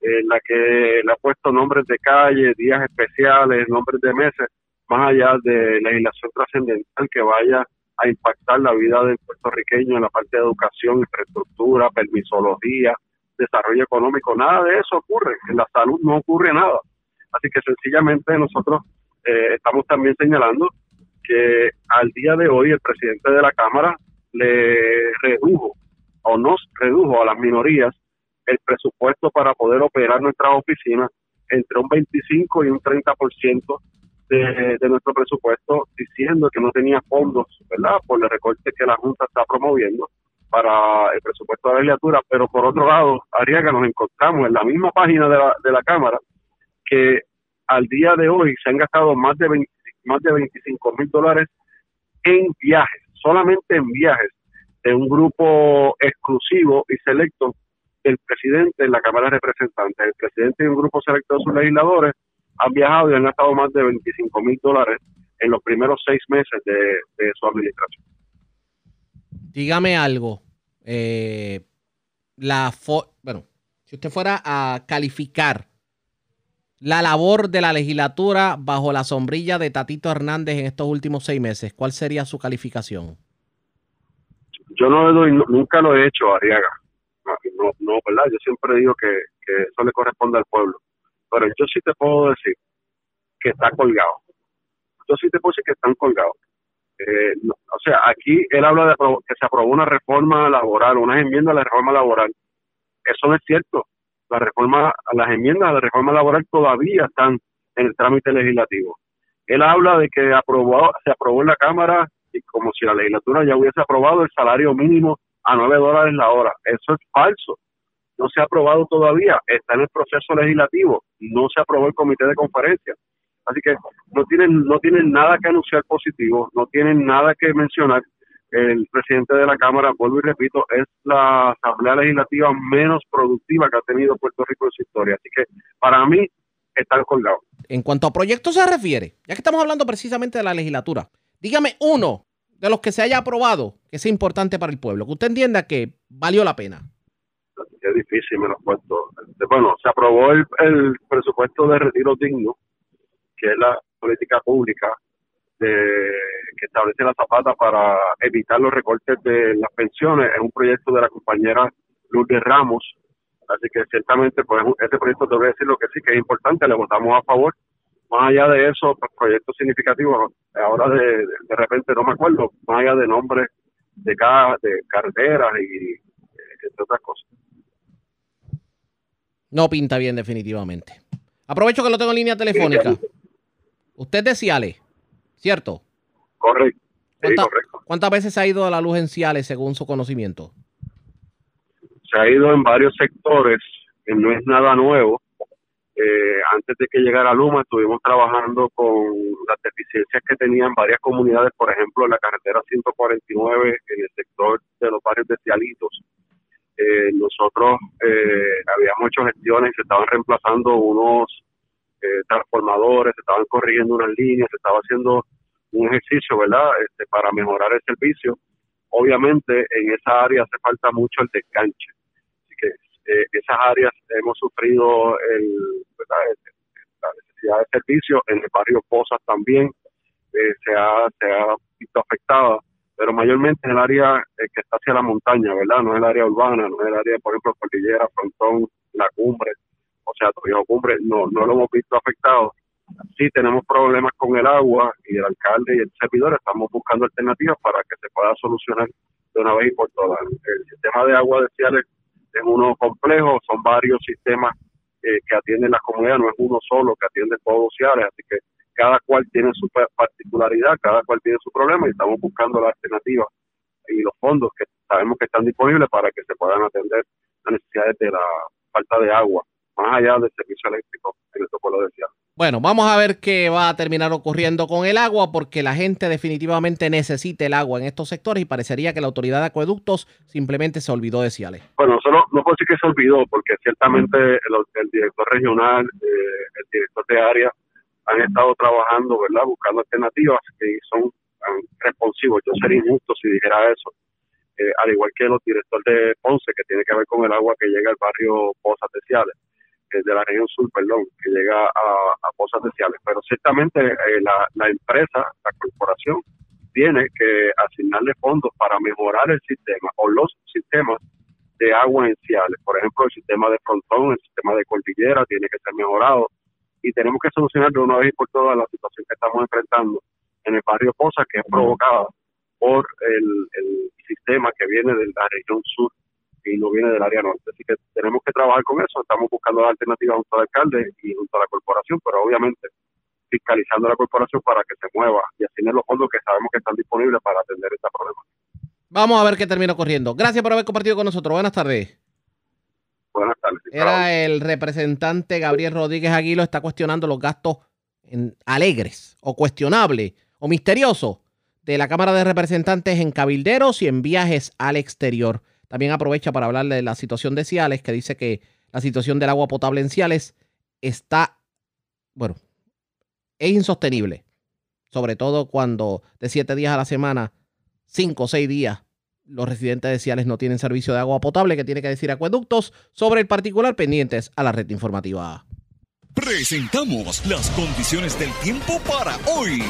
en la que le ha puesto nombres de calle, días especiales, nombres de meses, más allá de legislación trascendental que vaya a impactar la vida del puertorriqueño en la parte de educación, infraestructura, permisología, desarrollo económico, nada de eso ocurre, en la salud no ocurre nada. Así que sencillamente nosotros eh, estamos también señalando que al día de hoy el presidente de la Cámara le redujo o nos redujo a las minorías el presupuesto para poder operar nuestras oficinas entre un 25 y un 30% de, de nuestro presupuesto, diciendo que no tenía fondos, ¿verdad?, por el recorte que la Junta está promoviendo para el presupuesto de la legislatura, pero por otro lado, que nos encontramos en la misma página de la, de la Cámara que al día de hoy se han gastado más de 20, más de 25 mil dólares en viajes, solamente en viajes de un grupo exclusivo y selecto del presidente en la Cámara de Representantes. El presidente y un grupo selecto de sus legisladores han viajado y han gastado más de 25 mil dólares en los primeros seis meses de, su administración. Dígame algo. Eh, la bueno, si usted fuera a calificar la labor de la legislatura bajo la sombrilla de Tatito Hernández en estos últimos seis meses? ¿Cuál sería su calificación? Yo no doy, nunca lo he hecho, Ariaga. No, no, ¿verdad? Yo siempre digo que, eso le corresponde al pueblo. Pero yo sí te puedo decir que está colgado. Yo sí te puedo decir que están colgados. Eh, o sea, aquí él habla de que se aprobó una reforma laboral, una enmienda a la reforma laboral. Eso no es cierto la reforma, las enmiendas a la reforma laboral todavía están en el trámite legislativo. Él habla de que aprobó, se aprobó en la Cámara y como si la legislatura ya hubiese aprobado el salario mínimo a 9 dólares la hora. Eso es falso. No se ha aprobado todavía, está en el proceso legislativo, no se aprobó el comité de conferencia. Así que no tienen, no tienen nada que anunciar positivo, no tienen nada que mencionar el presidente de la Cámara, vuelvo y repito, es la Asamblea Legislativa menos productiva que ha tenido Puerto Rico en su historia. Así que para mí está colgado. En cuanto a proyectos se refiere, ya que estamos hablando precisamente de la legislatura, dígame uno de los que se haya aprobado que sea importante para el pueblo, que usted entienda que valió la pena. Es difícil, me lo puesto. Este, bueno, se aprobó el, el presupuesto de retiro digno, que es la política pública que establece la zapata para evitar los recortes de las pensiones. Es un proyecto de la compañera Lourdes Ramos. Así que ciertamente, pues este proyecto te voy a decir lo que sí que es importante, le votamos a favor. Más allá de eso, pues, proyectos significativos, ahora de, de repente no me acuerdo, más allá de nombres de, ca- de carreteras y eh, entre otras cosas. No pinta bien definitivamente. Aprovecho que lo tengo en línea telefónica. Usted es de Ciales, ¿cierto? Correcto. Sí, ¿Cuánta- correcto. ¿Cuántas veces ha ido a la luz en Ciales según su conocimiento? Se ha ido en varios sectores, que no es nada nuevo. Eh, antes de que llegara Luma, estuvimos trabajando con las deficiencias que tenían varias comunidades, por ejemplo, en la carretera 149, en el sector de los barrios de Cialitos. Eh, nosotros eh, habíamos hecho gestiones y se estaban reemplazando unos eh, transformadores, se estaban corrigiendo unas líneas, se estaba haciendo un ejercicio, ¿verdad?, este, para mejorar el servicio. Obviamente, en esa área hace falta mucho el desganche. Así que eh, esas áreas hemos sufrido el, ¿verdad? la necesidad de servicio. En el barrio Pozas también eh, se, ha, se ha visto afectada, pero mayormente en el área eh, que está hacia la montaña, ¿verdad? No es el área urbana, no es el área, por ejemplo, Cordillera, Frontón, La Cumbre, o sea, Torrijos Cumbre, no, no lo hemos visto afectado. Sí tenemos problemas con el agua y el alcalde y el servidor estamos buscando alternativas para que se pueda solucionar de una vez y por todas. El sistema de agua de Ciales es uno complejo, son varios sistemas eh, que atienden las comunidades, no es uno solo que atiende todos Ciales, así que cada cual tiene su pa- particularidad, cada cual tiene su problema y estamos buscando las alternativas y los fondos que sabemos que están disponibles para que se puedan atender las necesidades de la falta de agua, más allá del servicio eléctrico en estos pueblos de Ciales. Bueno, vamos a ver qué va a terminar ocurriendo con el agua, porque la gente definitivamente necesita el agua en estos sectores y parecería que la autoridad de acueductos simplemente se olvidó de Ciales. Bueno, solo no puedo decir que se olvidó, porque ciertamente el, el director regional, eh, el director de área han estado trabajando, ¿verdad? Buscando alternativas que son responsivos. Yo sería injusto si dijera eso. Eh, al igual que los directores de Ponce, que tiene que ver con el agua que llega al barrio Pozas de Ciales, de la región sur, perdón, que llega a, a Pozas de Ciales. Pero ciertamente eh, la, la empresa, la corporación, tiene que asignarle fondos para mejorar el sistema o los sistemas de agua en Ciales. Por ejemplo, el sistema de frontón, el sistema de cordillera tiene que ser mejorado y tenemos que solucionar de una vez por todas la situación que estamos enfrentando en el barrio Poza, que es provocada por el, el sistema que viene de la región sur y no viene del área norte. Así que tenemos que trabajar con eso. Estamos buscando la alternativa junto al alcalde y junto a la corporación, pero obviamente fiscalizando a la corporación para que se mueva y asigne los fondos que sabemos que están disponibles para atender este problema. Vamos a ver qué termina ocurriendo. Gracias por haber compartido con nosotros. Buenas tardes. Buenas tardes. Era el representante Gabriel Rodríguez Aguilo, está cuestionando los gastos en- alegres o cuestionables o misteriosos de la Cámara de Representantes en cabilderos y en viajes al exterior. También aprovecha para hablarle de la situación de Ciales, que dice que la situación del agua potable en Ciales está, bueno, es insostenible. Sobre todo cuando de siete días a la semana, cinco o seis días, los residentes de Ciales no tienen servicio de agua potable, que tiene que decir acueductos sobre el particular pendientes a la red informativa. Presentamos las condiciones del tiempo para hoy.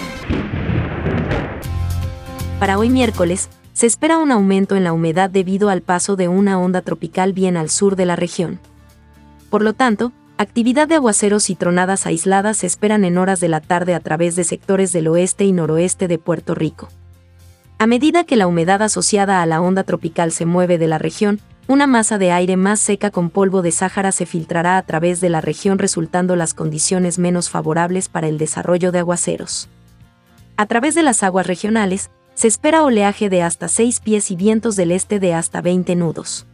Para hoy miércoles, se espera un aumento en la humedad debido al paso de una onda tropical bien al sur de la región. Por lo tanto, actividad de aguaceros y tronadas aisladas se esperan en horas de la tarde a través de sectores del oeste y noroeste de Puerto Rico. A medida que la humedad asociada a la onda tropical se mueve de la región, una masa de aire más seca con polvo de Sáhara se filtrará a través de la región resultando las condiciones menos favorables para el desarrollo de aguaceros. A través de las aguas regionales, se espera oleaje de hasta 6 pies y vientos del este de hasta 20 nudos.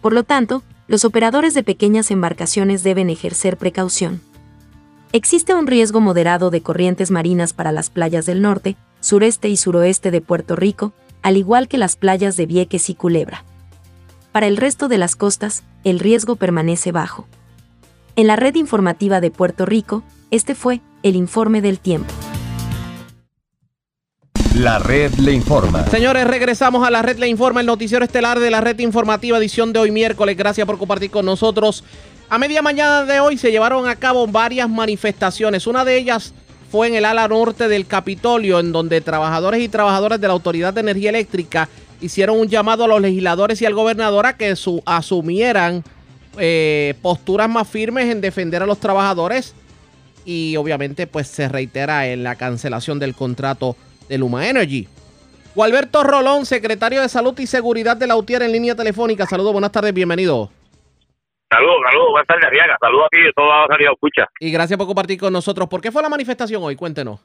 Por lo tanto, los operadores de pequeñas embarcaciones deben ejercer precaución. Existe un riesgo moderado de corrientes marinas para las playas del norte, sureste y suroeste de Puerto Rico, al igual que las playas de Vieques y Culebra. Para el resto de las costas, el riesgo permanece bajo. En la red informativa de Puerto Rico, este fue el informe del tiempo. La red le informa. Señores, regresamos a la red Le Informa, el noticiero estelar de la red informativa, edición de hoy miércoles. Gracias por compartir con nosotros. A media mañana de hoy se llevaron a cabo varias manifestaciones. Una de ellas fue en el ala norte del Capitolio, en donde trabajadores y trabajadoras de la Autoridad de Energía Eléctrica hicieron un llamado a los legisladores y al gobernador a que su, asumieran eh, posturas más firmes en defender a los trabajadores y obviamente pues se reitera en la cancelación del contrato de Luma Energy. Gualberto Rolón, secretario de Salud y Seguridad de la UTIER en línea telefónica. Saludos, buenas tardes, bienvenido. Saludos, saludos, buenas tardes, Arriaga. Saludos aquí de toda la salida escucha. Y gracias por compartir con nosotros. ¿Por qué fue la manifestación hoy? Cuéntenos.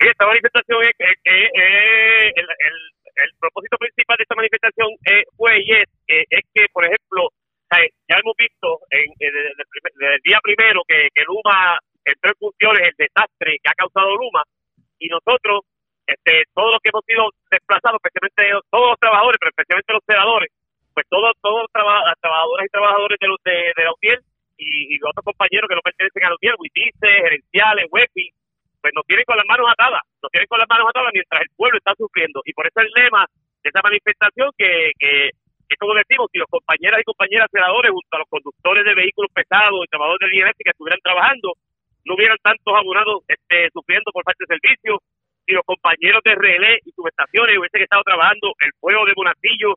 Esta manifestación es, es- es- es- el, el- el propósito principal de esta manifestación eh, fue y es, eh, es que, por ejemplo, ya hemos visto en, en- desde, el primer- desde el día primero que, que Luma entró en funciones, el desastre que ha causado Luma, y nosotros, este, todos los que hemos sido desplazados, especialmente todos los trabajadores, pero especialmente los senadores, pues todos todos los traba- trabajadoras y trabajadores de, de, la UTIER y, los otros compañeros que no pertenecen a la UTIER, WITICE, gerenciales, WEPI, pues nos tienen con las manos atadas, nos tienen con las manos atadas mientras el pueblo está sufriendo. Y por eso el lema de esa manifestación que, que, que como decimos, si los compañeras y compañeras senadores junto a los conductores de vehículos pesados y trabajadores de línea eléctrica estuvieran trabajando, no hubieran tantos abonados este, sufriendo por falta de servicio, si los compañeros de relé y subestaciones hubiesen estado trabajando, el fuego de Bonacillo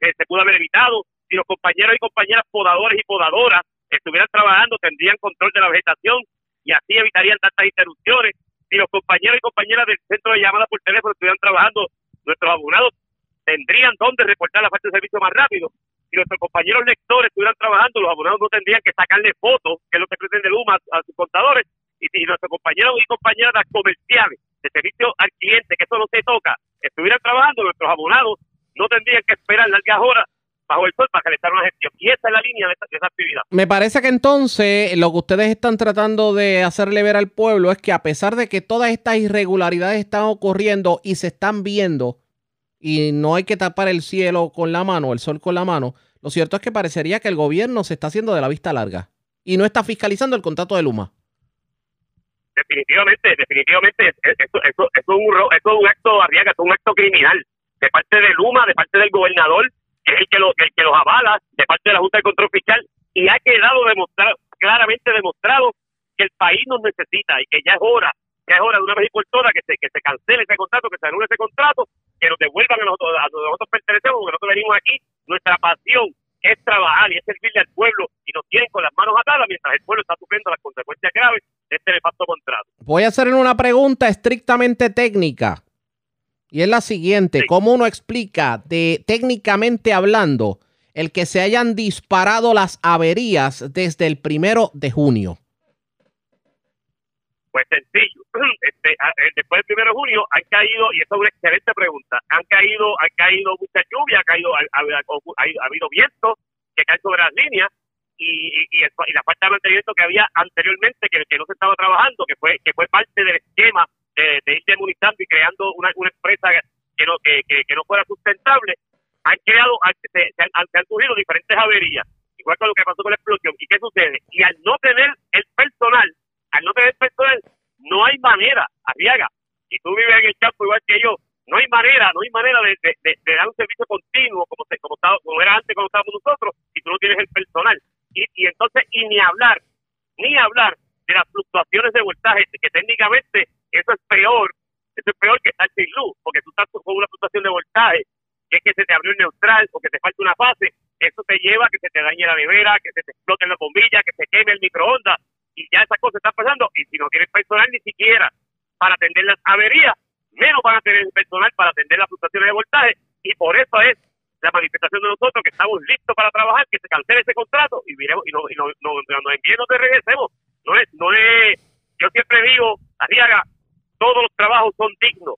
eh, se pudo haber evitado, si los compañeros y compañeras podadores y podadoras estuvieran trabajando, tendrían control de la vegetación y así evitarían tantas interrupciones. Si los compañeros y compañeras del centro de llamada por teléfono estuvieran trabajando, nuestros abonados tendrían dónde reportar la falta de servicio más rápido. Si nuestros compañeros lectores estuvieran trabajando, los abonados no tendrían que sacarle fotos, que es lo que pretende Luma, a, sus contadores. Y si nuestros compañeros y compañeras comerciales de servicio al cliente, que eso no se toca, estuvieran trabajando, nuestros abonados no tendrían que esperar largas horas bajo el sol para realizar una gestión. Y esa es la línea de esa, de esa actividad. Me parece que entonces lo que ustedes están tratando de hacerle ver al pueblo es que a pesar de que todas estas irregularidades están ocurriendo y se están viendo y no hay que tapar el cielo con la mano, el sol con la mano, lo cierto es que parecería que el gobierno se está haciendo de la vista larga y no está fiscalizando el contrato de Luma. definitivamente, definitivamente, es- es- eso, eso, es un, eso es un acto arriaga, es un acto criminal de parte de Luma, de parte del gobernador, que es el que, lo, el que los avala, de parte de la Junta de Control Fiscal, y ha quedado demostrado, claramente demostrado que el país nos necesita y que ya es hora, ya es hora de una vez y por todas que se, que se cancele ese contrato, que se anule ese contrato, que nos devuelvan a nosotros, a nosotros pertenecemos, porque nosotros venimos aquí, nuestra pasión es trabajar y es servirle al pueblo y nos tienen con las manos atadas mientras el pueblo está sufriendo las consecuencias graves de este nefasto contrato. Voy a hacerle una pregunta estrictamente técnica. Y es la siguiente, ¿cómo uno explica de técnicamente hablando el que se hayan disparado las averías desde el primero de junio? Pues sencillo. Este, eh, después del primero de junio han caído, y esa es una excelente pregunta, han caído, han caído mucha lluvia, ha caído, ha, ha- ha- ha habido viento que cae sobre las líneas y, y, la falta de mantenimiento que había anteriormente que, no se estaba trabajando, que fue que fue parte del esquema de, de ir demonizando y creando una, empresa que no que, no fuera sustentable, han creado, han- se, han, se surgido diferentes averías, igual con lo que pasó con la explosión. ¿Y qué sucede? Y al no tener el personal, al no tener personal, no hay manera, Arriaga, y tú vives en el campo igual que yo, no hay manera, no hay manera de, dar un servicio continuo como, se- como, estaba- como era antes cuando estábamos nosotros, si tú no tienes el personal. Y, y entonces, y ni hablar, ni hablar de las fluctuaciones de voltaje, que técnicamente eso es peor, eso es peor que estar sin luz, porque tú estás con una fluctuación de voltaje, que es que se te abrió el neutral o que te falta una fase, eso te lleva a que se te dañe la nevera, que se te explote la bombilla, que se queme el microondas, y ya esas cosas están pasando, y si no tienes personal ni siquiera para atender las averías, menos van a tener personal para atender las fluctuaciones de voltaje, y por eso es la manifestación de nosotros que estamos listos para trabajar, que se cancele ese contrato y miremos y, no, y no, no, no, nos envíen, no te regresemos. No es, no es, yo siempre digo, Arriaga, todos los trabajos son dignos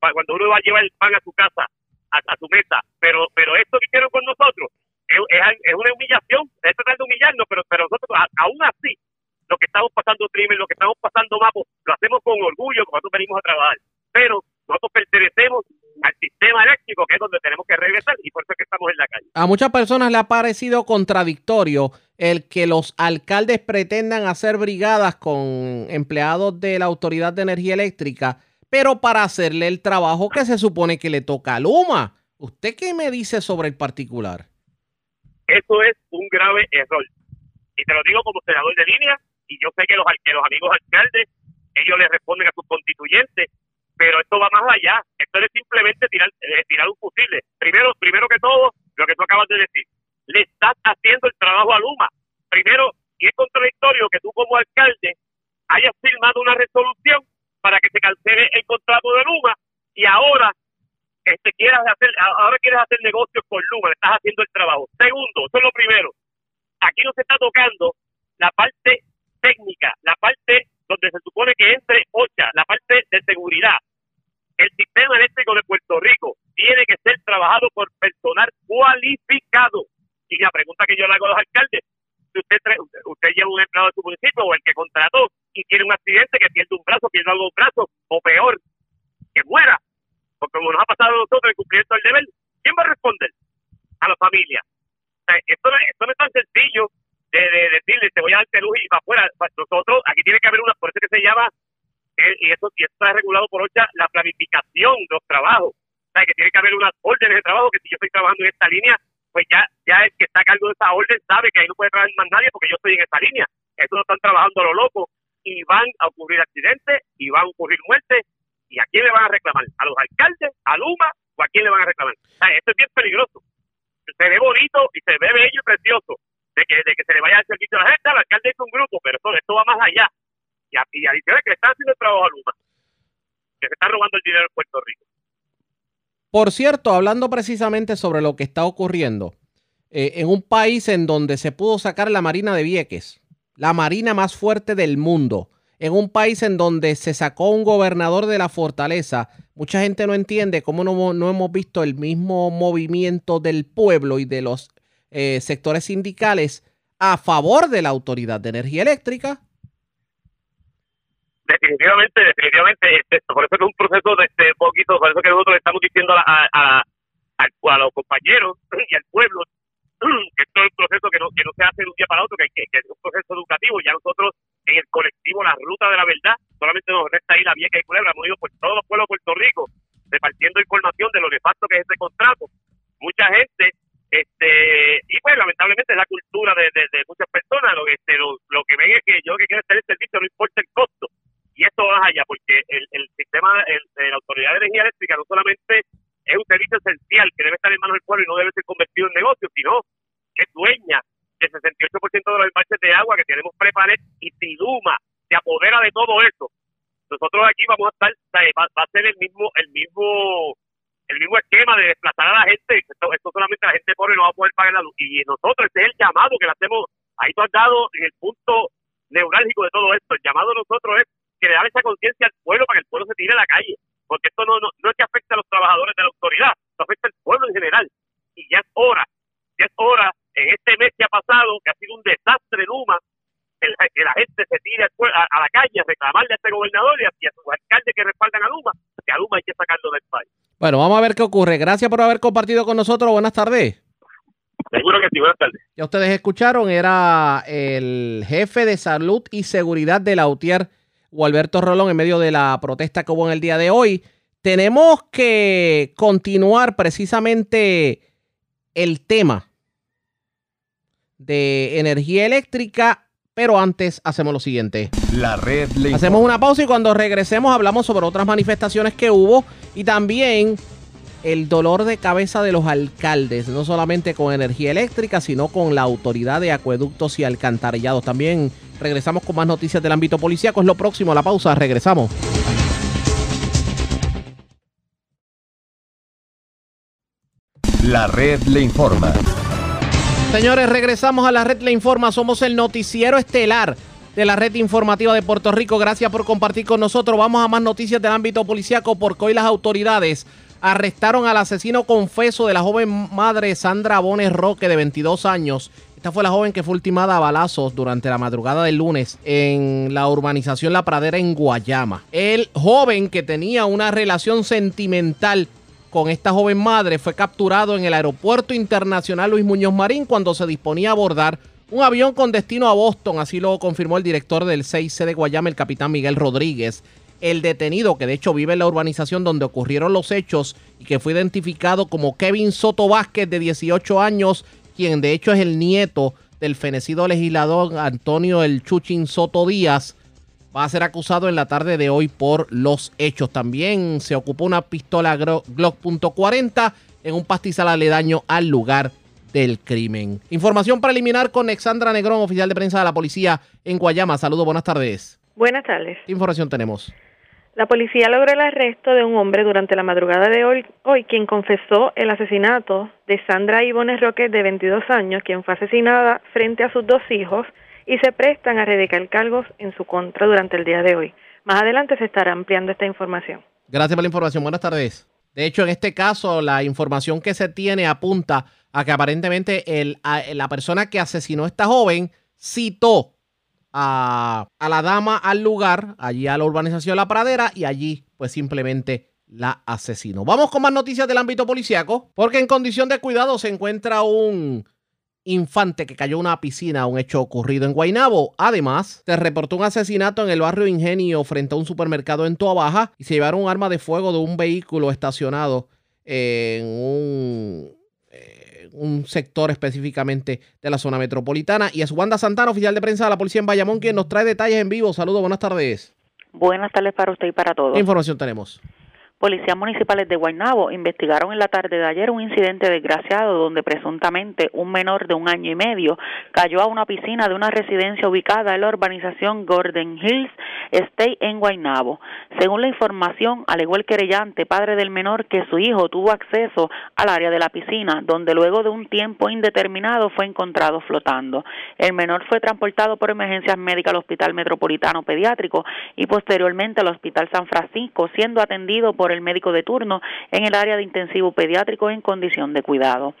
para cuando uno va a llevar el pan a su casa, a, su mesa, pero pero esto que hicieron con nosotros es, es, es una humillación, es tratar de humillarnos, pero, pero nosotros a- aún así, lo que estamos pasando crimen, lo que estamos pasando mapos, lo hacemos con orgullo, como nosotros venimos a trabajar, pero nosotros pertenecemos al sistema eléctrico, que es donde tenemos que regresar, y por eso es que estamos en la calle. A muchas personas le ha parecido contradictorio el que los alcaldes pretendan hacer brigadas con empleados de la Autoridad de Energía Eléctrica, pero para hacerle el trabajo que se supone que le toca a Luma. ¿Usted qué me dice sobre el particular? Eso es un grave error. Y te lo digo como senador de línea, y yo sé que los, que los amigos alcaldes, ellos le responden a sus constituyentes, pero esto va más allá. Esto es simplemente tirar, eh, tirar un fusible. Primero, primero que todo, lo que tú acabas de decir, le estás haciendo el trabajo a Luma. Primero, y es contradictorio que tú como alcalde hayas firmado una resolución para que se cancele el contrato de Luma y ahora este quieras hacer ahora quieres hacer negocios con Luma, le estás haciendo el trabajo. Segundo, eso es lo primero. Aquí no se está tocando la parte técnica, la parte donde se supone que entre OCHA, la parte de seguridad. El sistema eléctrico de Puerto Rico tiene que ser trabajado por personal cualificado. Y la pregunta que yo le hago a los alcaldes, si usted, usted lleva un empleado de su municipio o el que contrató y tiene un accidente que pierde un brazo, pierde algo un brazo, o peor, que muera, porque como nos ha pasado a nosotros en cumplimiento del deber, ¿quién va a responder? A la familia. esto, no, esto no es tan sencillo de, decirle, te voy a dar luz y va afuera. Nosotros, aquí tiene que haber una, por eso que se llama, y eso, y está regulado por OCHA, la planificación de los trabajos. O tiene que haber unas órdenes de trabajo, que si yo estoy trabajando en esta línea, pues ya, ya el que está a cargo de esa orden sabe que ahí no puede trabajar más nadie porque yo estoy en esa línea. Eso no están trabajando a lo loco y van a ocurrir accidentes y van a ocurrir muertes. ¿Y a quién le van a reclamar? ¿A los alcaldes? ¿A Luma? ¿O a quién le van a reclamar? O esto es bien peligroso. Se ve bonito y se ve bello y precioso de que, de que se le vaya el servicio a la gente, al alcalde es un grupo, pero esto, va más allá. Y, a, y adicional que le están haciendo el trabajo a Luma, que se está robando el dinero en Puerto Rico. Por cierto, hablando precisamente sobre lo que está ocurriendo, eh, en un país en donde se pudo sacar la Marina de Vieques, la Marina más fuerte del mundo, en un país en donde se sacó un gobernador de la fortaleza, mucha gente no entiende cómo no, no hemos visto el mismo movimiento del pueblo y de los eh, sectores sindicales a favor de la Autoridad de Energía Eléctrica definitivamente, definitivamente, por eso es un proceso de este poquito, por eso que nosotros estamos diciendo a, a, a, los compañeros y al pueblo que esto es un proceso que no, que no se hace de un día para otro, que, que, es un proceso educativo. Ya nosotros en el colectivo La Ruta de la Verdad, solamente nos resta ahí la vieja y culebra, hemos ido por todos los pueblos de Puerto Rico repartiendo información de lo nefasto que es este contrato. Mucha gente este y pues lamentablemente es la cultura de, de, muchas personas. Lo que este, lo, que ven es que yo que quiero hacer el servicio no importa el costo. Y esto va allá porque el, el sistema el, la autoridad de energía eléctrica no solamente es un servicio esencial que debe estar en manos del pueblo y no debe ser convertido en negocio sino que es dueña del 68% de los embalses de agua que tenemos Prepanet y Siduma se apodera de todo eso. Nosotros aquí vamos a estar va, va a ser el mismo el mismo el mismo esquema de desplazar a la gente esto, solamente la gente pobre no va a poder pagar la luz y nosotros este es el llamado que le hacemos ahí tú has dado en el punto neurálgico de todo esto el llamado de nosotros es que le da esa conciencia al pueblo para que el pueblo se tire a la calle. Porque esto no, no, es que afecte a los trabajadores de la autoridad, esto afecta al pueblo en general. Y ya es hora, ya es hora, en este mes que ha pasado, que ha sido un desastre Luma, que la gente se tire a, la calle a reclamarle a este gobernador y a, y a sus alcaldes que respaldan a Luma, que a Luma hay que sacarlo del país. Bueno, vamos a ver qué ocurre. Gracias por haber compartido con nosotros. Buenas tardes. Seguro que sí, buenas tardes. Ya ustedes escucharon, era el jefe de salud y seguridad de la UTIER o Alberto Rolón en medio de la protesta que hubo en el día de hoy. Tenemos que continuar precisamente el tema de energía eléctrica, pero antes hacemos lo siguiente. La red Hacemos una pausa y cuando regresemos hablamos sobre otras manifestaciones que hubo y también el dolor de cabeza de los alcaldes, no solamente con energía eléctrica, sino con la autoridad de acueductos y alcantarillados. También Regresamos con más noticias del ámbito policíaco. Es lo próximo la pausa. Regresamos. La red le informa. Señores, regresamos a la red le informa. Somos el noticiero estelar de la red informativa de Puerto Rico. Gracias por compartir con nosotros. Vamos a más noticias del ámbito policíaco porque hoy las autoridades arrestaron al asesino confeso de la joven madre Sandra Bones Roque de 22 años esta fue la joven que fue ultimada a balazos durante la madrugada del lunes en la urbanización La Pradera en Guayama. El joven que tenía una relación sentimental con esta joven madre fue capturado en el aeropuerto internacional Luis Muñoz Marín cuando se disponía a abordar un avión con destino a Boston, así lo confirmó el director del 6C de Guayama, el capitán Miguel Rodríguez. El detenido, que de hecho vive en la urbanización donde ocurrieron los hechos y que fue identificado como Kevin Soto Vázquez, de 18 años, quien de hecho es el nieto del fenecido legislador Antonio El Chuchin Soto Díaz, va a ser acusado en la tarde de hoy por los hechos. También se ocupó una pistola Glock .40 en un pastizal aledaño al lugar del crimen. Información preliminar con Alexandra Negrón, oficial de prensa de la policía en Guayama. Saludos, buenas tardes. Buenas tardes. ¿Qué información tenemos? La policía logró el arresto de un hombre durante la madrugada de hoy, hoy quien confesó el asesinato de Sandra Ivonne Roque, de 22 años, quien fue asesinada frente a sus dos hijos y se prestan a radicar cargos en su contra durante el día de hoy. Más adelante se estará ampliando esta información. Gracias por la información. Buenas tardes. De hecho, en este caso, la información que se tiene apunta a que aparentemente el, la persona que asesinó a esta joven citó a, la dama al lugar, allí a la urbanización La Pradera, y allí pues simplemente la asesinó. Vamos con más noticias del ámbito policiaco, porque en condición de cuidado se encuentra un infante que cayó en una piscina, un hecho ocurrido en Guaynabo. Además, se reportó un asesinato en el barrio Ingenio frente a un supermercado en Toa Baja y se llevaron un arma de fuego de un vehículo estacionado en un un sector específicamente de la zona metropolitana. Y es Wanda Santana, oficial de prensa de la policía en Bayamón, quien nos trae detalles en vivo. Saludos, buenas tardes. Buenas tardes para usted y para todos. ¿Qué información tenemos? Policías municipales de Guaynabo investigaron en la tarde de ayer un incidente desgraciado donde presuntamente un menor de un año y medio cayó a una piscina de una residencia ubicada en la urbanización Gordon Hills State en Guaynabo. Según la información, alegó el querellante, padre del menor, que su hijo tuvo acceso al área de la piscina, donde luego de un tiempo indeterminado fue encontrado flotando. El menor fue transportado por emergencias médicas al Hospital Metropolitano Pediátrico y posteriormente al Hospital San Francisco, siendo atendido por el médico de turno en el área de intensivo pediátrico en condición de cuidado.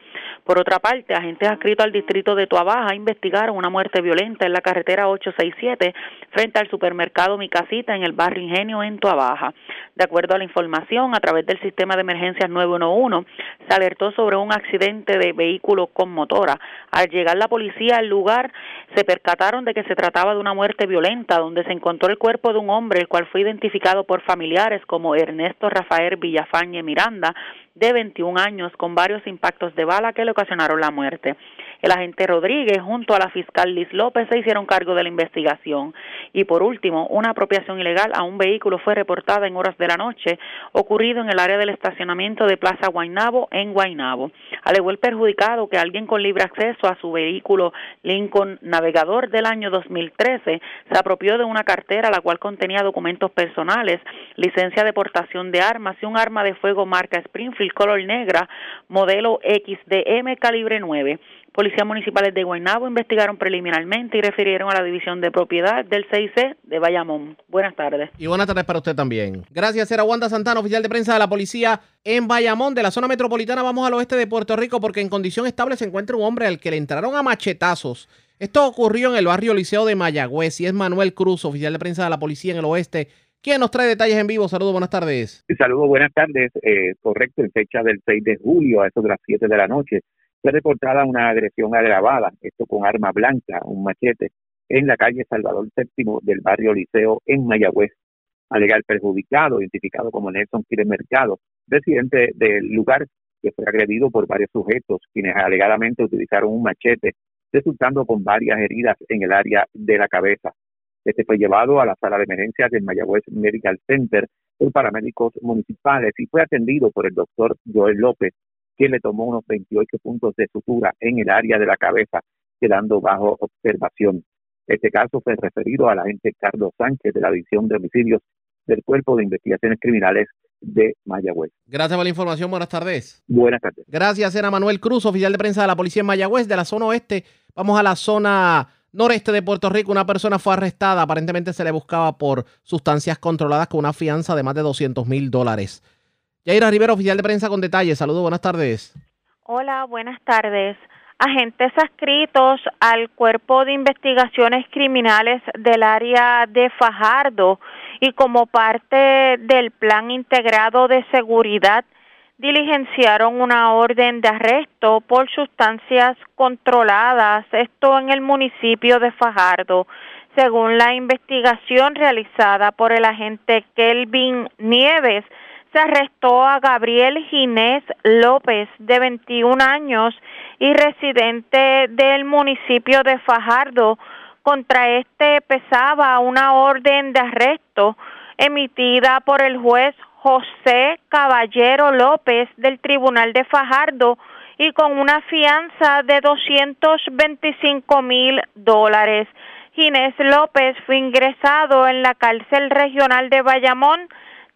Por otra parte, agentes adscritos al distrito de Tuabaja investigaron una muerte violenta en la carretera 867 frente al supermercado Mi Casita en el barrio Ingenio en Tuabaja. De acuerdo a la información, a través del sistema de emergencias 911, se alertó sobre un accidente de vehículo con motora. Al llegar la policía al lugar, se percataron de que se trataba de una muerte violenta, donde se encontró el cuerpo de un hombre, el cual fue identificado por familiares como Ernesto Rafael Villafañe Miranda, de 21 años, con varios impactos de bala que le ocasionaron la muerte. El agente Rodríguez junto a la fiscal Liz López se hicieron cargo de la investigación. Y por último, una apropiación ilegal a un vehículo fue reportada en horas de la noche, ocurrido en el área del estacionamiento de Plaza Guainabo en Guainabo. Alegó el perjudicado que alguien con libre acceso a su vehículo Lincoln Navegador del año 2013 se apropió de una cartera la cual contenía documentos personales, licencia de portación de armas y un arma de fuego marca Springfield color negra, modelo XDM calibre 9. Policías municipales de Guaynabo investigaron preliminarmente y refirieron a la División de Propiedad del CIC de Bayamón. Buenas tardes. Y buenas tardes para usted también. Gracias, era Wanda Santana, oficial de prensa de la policía en Bayamón, de la zona metropolitana. Vamos al oeste de Puerto Rico porque en condición estable se encuentra un hombre al que le entraron a machetazos. Esto ocurrió en el barrio Liceo de Mayagüez y es Manuel Cruz, oficial de prensa de la policía en el oeste. ¿Quién nos trae detalles en vivo? Saludos, buenas tardes. Saludos, buenas tardes. Eh, correcto, en fecha del 6 de julio, a eso de las 7 de la noche, fue reportada una agresión agravada, esto con arma blanca, un machete, en la calle Salvador VII del barrio Liceo en Mayagüez. Alega el perjudicado, identificado como Nelson Pires Mercado, residente del lugar, que fue agredido por varios sujetos, quienes alegadamente utilizaron un machete, resultando con varias heridas en el área de la cabeza. Este fue llevado a la sala de emergencias del Mayagüez Medical Center por paramédicos municipales y fue atendido por el doctor Joel López, quien le tomó unos 28 puntos de sutura en el área de la cabeza, quedando bajo observación. Este caso fue referido al agente Carlos Sánchez de la División de Homicidios del Cuerpo de Investigaciones Criminales de Mayagüez. Gracias por la información. Buenas tardes. Buenas tardes. Gracias, era Manuel Cruz, oficial de prensa de la Policía en Mayagüez, de la zona oeste. Vamos a la zona noreste de Puerto Rico. Una persona fue arrestada. Aparentemente se le buscaba por sustancias controladas con una fianza de más de 200 mil dólares. Yaira Rivera, oficial de prensa con detalles. Saludos, buenas tardes. Hola, buenas tardes. Agentes adscritos al Cuerpo de Investigaciones Criminales del área de Fajardo y como parte del Plan Integrado de Seguridad diligenciaron una orden de arresto por sustancias controladas, esto en el municipio de Fajardo. Según la investigación realizada por el agente Kelvin Nieves, se arrestó a Gabriel Ginés López, de 21 años y residente del municipio de Fajardo. Contra este pesaba una orden de arresto emitida por el juez José Caballero López del Tribunal de Fajardo y con una fianza de 225 mil dólares. Ginés López fue ingresado en la cárcel regional de Bayamón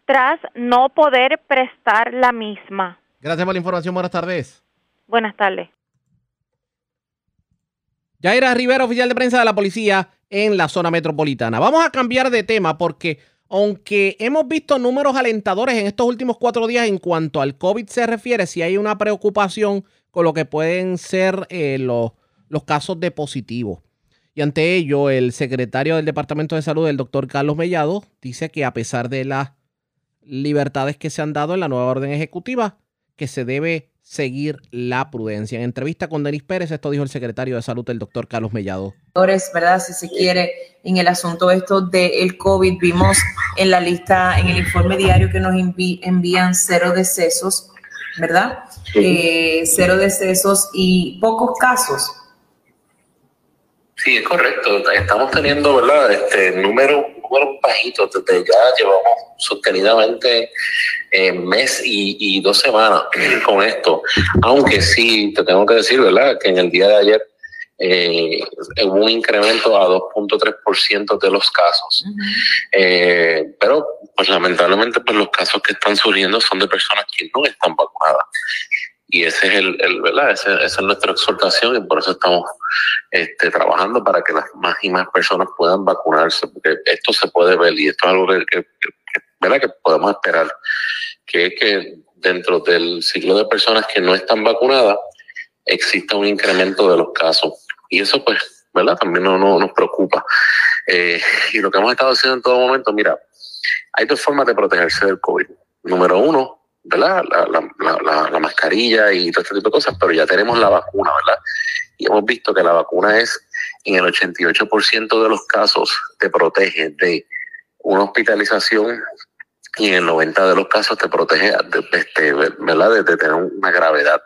tras no poder prestar la misma. Gracias por la información. Buenas tardes. Buenas tardes. Yaira Rivera, oficial de prensa de la policía en la zona metropolitana. Vamos a cambiar de tema porque aunque hemos visto números alentadores en estos últimos cuatro días en cuanto al COVID se refiere, si hay una preocupación con lo que pueden ser eh, los, los casos de positivos. Y ante ello, el secretario del Departamento de Salud, el doctor Carlos Mellado, dice que a pesar de las libertades que se han dado en la nueva orden ejecutiva, que se debe seguir la prudencia. En entrevista con Denis Pérez, esto dijo el secretario de Salud, el doctor Carlos Mellado. ¿Verdad? Si se quiere, en el asunto esto del COVID, vimos en la lista, en el informe diario que nos envían cero decesos, ¿verdad? Eh, cero decesos y pocos casos. Sí, es correcto. Estamos teniendo, ¿verdad? Este número números bajitos, desde ya llevamos sostenidamente eh, mes y, dos semanas con esto. Aunque sí, te tengo que decir, ¿verdad?, que en el día de ayer eh, hubo un incremento a 2.3% de los casos. Eh, pero, pues lamentablemente, pues los casos que están surgiendo son de personas que no están vacunadas y ese es el, el ¿verdad? esa es nuestra exhortación y por eso estamos este, trabajando para que las más y más personas puedan vacunarse, porque esto se puede ver y esto es algo que, ¿verdad? que podemos esperar, que es que dentro del ciclo de personas que no están vacunadas exista un incremento de los casos. Y eso pues, ¿verdad? También no, no nos preocupa. Eh, y lo que hemos estado haciendo en todo momento, mira, hay dos formas de protegerse del COVID. Número uno, ¿verdad? La, la, mascarilla y todo este tipo de cosas, pero ya tenemos la vacuna, ¿verdad? Y hemos visto que la vacuna es, en el 88% de los casos, te protege de una hospitalización y en el 90% de los casos te protege de, este, ¿verdad? de, tener una gravedad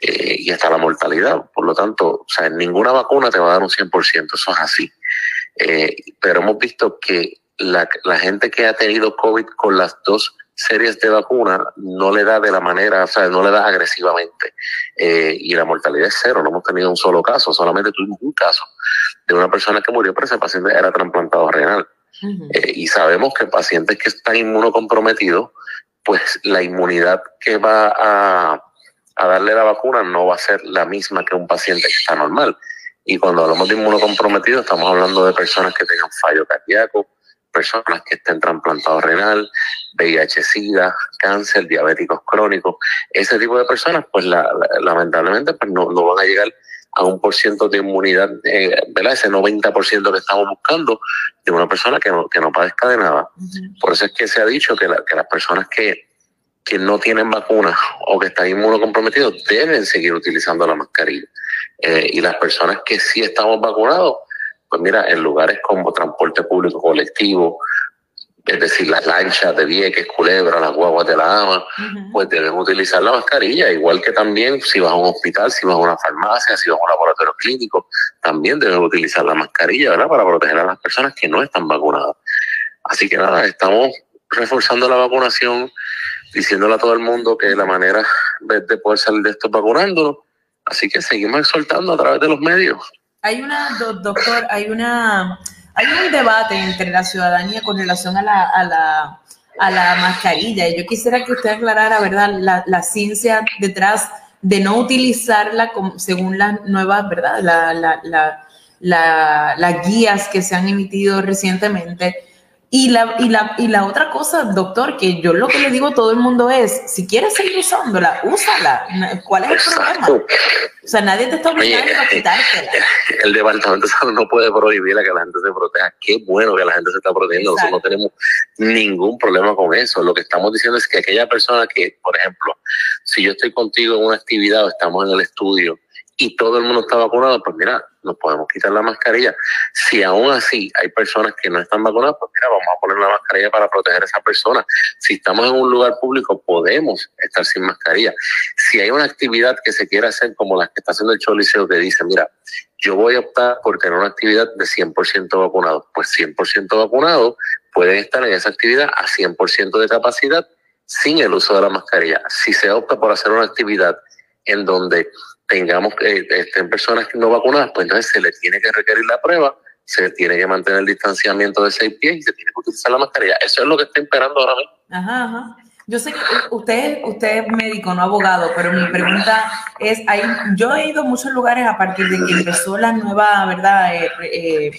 eh, y hasta la mortalidad. Por lo tanto, o sea, ninguna vacuna te va a dar un 100%, eso es así. Eh, pero hemos visto que la, la gente que ha tenido COVID con las dos series de vacuna no le da de la manera, o sea, no le da agresivamente. Eh, y la mortalidad es cero, no hemos tenido un solo caso, solamente tuvimos un caso de una persona que murió, pero ese paciente era trasplantado renal. Eh, y sabemos que pacientes que están inmunocomprometidos, pues la inmunidad que va a, a darle la vacuna no va a ser la misma que un paciente que está normal. Y cuando hablamos de inmunocomprometidos, estamos hablando de personas que tengan fallo cardíaco, personas que estén trasplantados renal, VIH-Sida, cáncer, diabéticos crónicos, ese tipo de personas, pues lamentablemente pues no, no, van a llegar a un por ciento de inmunidad, eh, ¿verdad? Ese 90% que estamos buscando de una persona que no, que no padezca de nada. Por eso es que se ha dicho que, que las personas que, que no tienen vacuna o que están inmunocomprometidos deben seguir utilizando la mascarilla. Eh, y las personas que sí estamos vacunados, pues mira, en lugares como transporte público colectivo, es decir, las lanchas de Vieques, Culebra, las guaguas de la AMA, pues deben utilizar la mascarilla, igual que también si vas a un hospital, si vas a una farmacia, si vas a un laboratorio clínico, también deben utilizar la mascarilla, ¿verdad? Para proteger a las personas que no están vacunadas. Así que nada, estamos reforzando la vacunación, diciéndole a todo el mundo que la manera de poder salir de esto es vacunándonos. Así que seguimos exhortando a través de los medios. Hay una, doctor, hay una, hay un debate entre la ciudadanía con relación a la, a la, a la mascarilla. Y yo quisiera que usted aclarara, ¿verdad?, la, ciencia detrás de no utilizarla como, según las nuevas, ¿verdad?, la, las guías que se han emitido recientemente y la, y, la, y la otra cosa, doctor, que yo lo que le digo a todo el mundo es, si quieres seguir usándola, úsala. ¿Cuál es el problema? O sea, nadie te está obligando a quitártela. El Departamento de Salud no puede prohibir a que la gente se proteja. Qué bueno que la gente se está protegiendo. Nosotros no tenemos ningún problema con eso. Lo que estamos diciendo es que aquella persona que, por ejemplo, si yo estoy contigo en una actividad o estamos en el estudio y todo el mundo está vacunado, pues mira, nos podemos quitar la mascarilla. Si aún así hay personas que no están vacunadas, pues mira, vamos a poner la mascarilla para proteger a esa persona. Si estamos en un lugar público, podemos estar sin mascarilla. Si hay una actividad que se quiera hacer como la que está haciendo el Choliseo, que dice, mira, yo voy a optar por tener una actividad de 100% vacunados, pues 100% vacunados pueden estar en esa actividad a 100% de capacidad sin el uso de la mascarilla. Si se opta por hacer una actividad en donde tengamos que estén personas no vacunadas, pues entonces se le tiene que requerir la prueba se tiene que mantener el distanciamiento de seis pies y se tiene que utilizar la mascarilla. Eso es lo que está imperando ahora mismo. Ajá, ajá. Yo sé que usted, usted es médico, no abogado, pero mi pregunta es, hay, yo he ido a muchos lugares a partir de que empezó la nueva, ¿verdad? Eh, eh,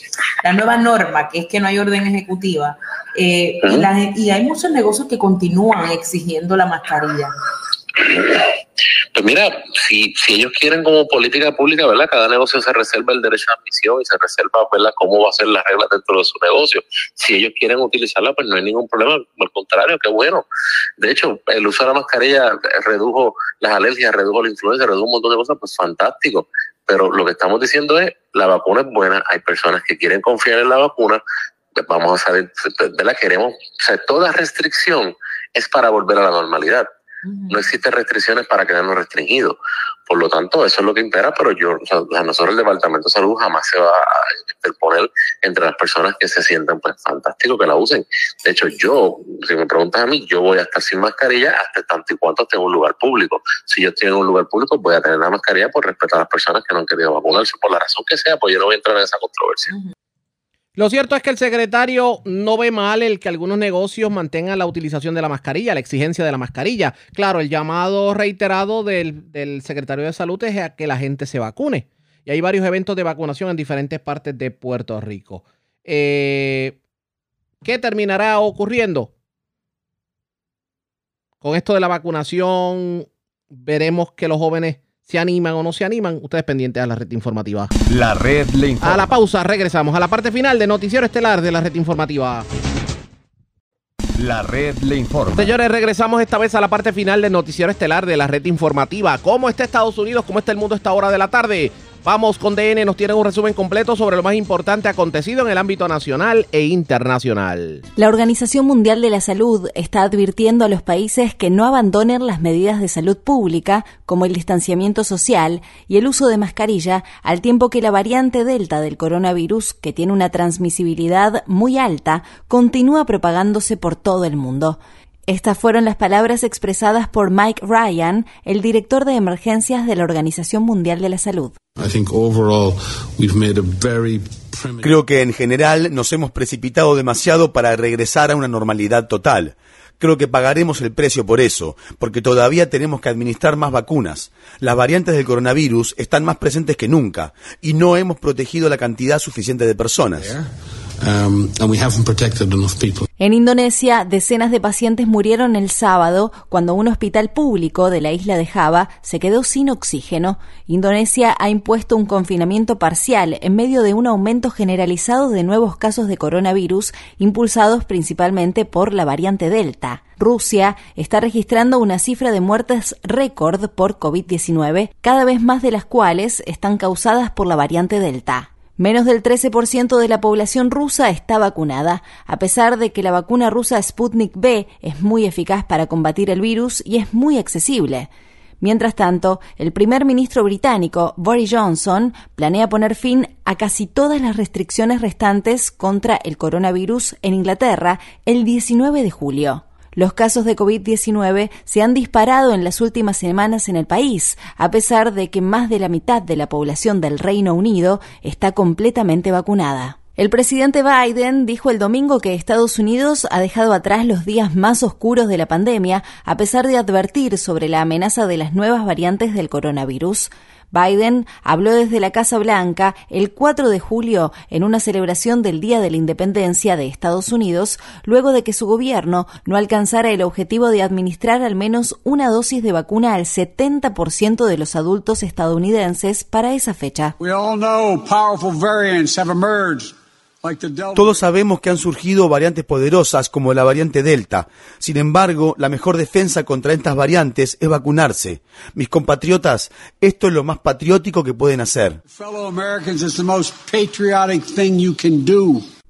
la nueva norma, que es que no hay orden ejecutiva. Eh, y, y hay muchos negocios que continúan exigiendo la mascarilla. Pues mira, si, si ellos quieren como política pública, ¿verdad? Cada negocio se reserva el derecho a admisión y se reserva, ¿verdad? Cómo va a ser las reglas dentro de su negocio. Si ellos quieren utilizarla, pues no hay ningún problema. Al contrario, qué bueno. De hecho, el uso de la mascarilla redujo las alergias, redujo la influenza, redujo un montón de cosas, pues fantástico. Pero lo que estamos diciendo es, la vacuna es buena, hay personas que quieren confiar en la vacuna, pues vamos a saber, ¿verdad? Queremos, o sea, toda restricción es para volver a la normalidad no existen restricciones para quedarnos restringidos. Por lo tanto, eso es lo que impera, pero yo, a nosotros el Departamento de Salud jamás se va a interponer entre las personas que se sientan pues fantástico que la usen. De hecho, yo, si me preguntas a mí, yo voy a estar sin mascarilla hasta tanto y cuanto esté en un lugar público. Si yo estoy en un lugar público, voy a tener la mascarilla por respetar a las personas que no han querido vacunarse, por la razón que sea, pues yo no voy a entrar en esa controversia. Lo cierto es que el secretario no ve mal el que algunos negocios mantengan la utilización de la mascarilla, la exigencia de la mascarilla. Claro, el llamado reiterado del, secretario de Salud es a que la gente se vacune. Y hay varios eventos de vacunación en diferentes partes de Puerto Rico. Eh, ¿Qué terminará ocurriendo? Con esto de la vacunación, veremos que los jóvenes se animan o no se animan, ustedes pendientes a la red informativa. La red le informa. A la pausa, regresamos a la parte final de Noticiero Estelar de la red informativa. La red le informa. Señores, regresamos esta vez a la parte final de Noticiero Estelar de la red informativa. ¿Cómo está Estados Unidos? ¿Cómo está el mundo a esta hora de la tarde? Vamos con DN, nos tienen un resumen completo sobre lo más importante acontecido en el ámbito nacional e internacional. La Organización Mundial de la Salud está advirtiendo a los países que no abandonen las medidas de salud pública, como el distanciamiento social y el uso de mascarilla, al tiempo que la variante Delta del coronavirus, que tiene una transmisibilidad muy alta, continúa propagándose por todo el mundo. Estas fueron las palabras expresadas por Mike Ryan, el director de emergencias de la Organización Mundial de la Salud. Creo que en general nos hemos precipitado demasiado para regresar a una normalidad total. Creo que pagaremos el precio por eso, porque todavía tenemos que administrar más vacunas. Las variantes del coronavirus están más presentes que nunca y no hemos protegido la cantidad suficiente de personas. Um, en Indonesia, decenas de pacientes murieron el sábado cuando un hospital público de la isla de Java se quedó sin oxígeno. Indonesia ha impuesto un confinamiento parcial en medio de un aumento generalizado de nuevos casos de coronavirus, impulsados principalmente por la variante Delta. Rusia está registrando una cifra de muertes récord por COVID-19, cada vez más de las cuales están causadas por la variante Delta. Menos del 13% de la población rusa está vacunada, a pesar de que la vacuna rusa Sputnik B es muy eficaz para combatir el virus y es muy accesible. Mientras tanto, el primer ministro británico, Boris Johnson, planea poner fin a casi todas las restricciones restantes contra el coronavirus en Inglaterra el 19 de julio. Los casos de COVID-19 se han disparado en las últimas semanas en el país, a pesar de que más de la mitad de la población del Reino Unido está completamente vacunada. El presidente Biden dijo el domingo que Estados Unidos ha dejado atrás los días más oscuros de la pandemia, a pesar de advertir sobre la amenaza de las nuevas variantes del coronavirus. Biden habló desde la Casa Blanca el 4 de julio en una celebración del Día de la Independencia de Estados Unidos, luego de que su gobierno no alcanzara el objetivo de administrar al menos una dosis de vacuna al 70% de los adultos estadounidenses para esa fecha. Todos sabemos que han surgido variantes poderosas como la variante Delta. Sin embargo, la mejor defensa contra estas variantes es vacunarse. Mis compatriotas, esto es lo más patriótico que pueden hacer.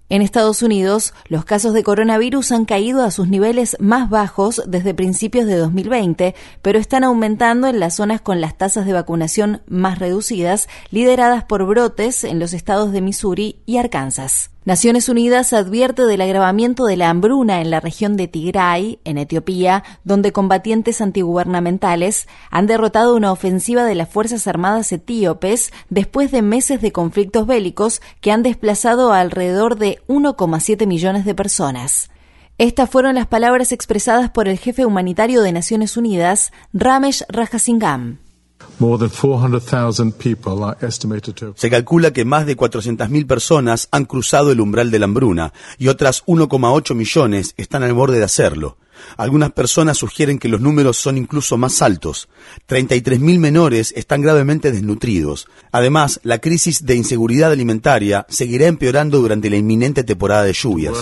En Estados Unidos, los casos de coronavirus han caído a sus niveles más bajos desde principios de 2020, pero están aumentando en las zonas con las tasas de vacunación más reducidas, lideradas por brotes en los estados de Missouri y Arkansas. Naciones Unidas advierte del agravamiento de la hambruna en la región de Tigray, en Etiopía, donde combatientes antigubernamentales han derrotado una ofensiva de las Fuerzas Armadas etíopes después de meses de conflictos bélicos que han desplazado a alrededor de 1,7 millones de personas. Estas fueron las palabras expresadas por el jefe humanitario de Naciones Unidas, Ramesh Rajasingam. Se calcula que más de 400.000 personas han cruzado el umbral de la hambruna y otras 1,8 millones están al borde de hacerlo. Algunas personas sugieren que los números son incluso más altos. 33.000 menores están gravemente desnutridos. Además, la crisis de inseguridad alimentaria seguirá empeorando durante la inminente temporada de lluvias.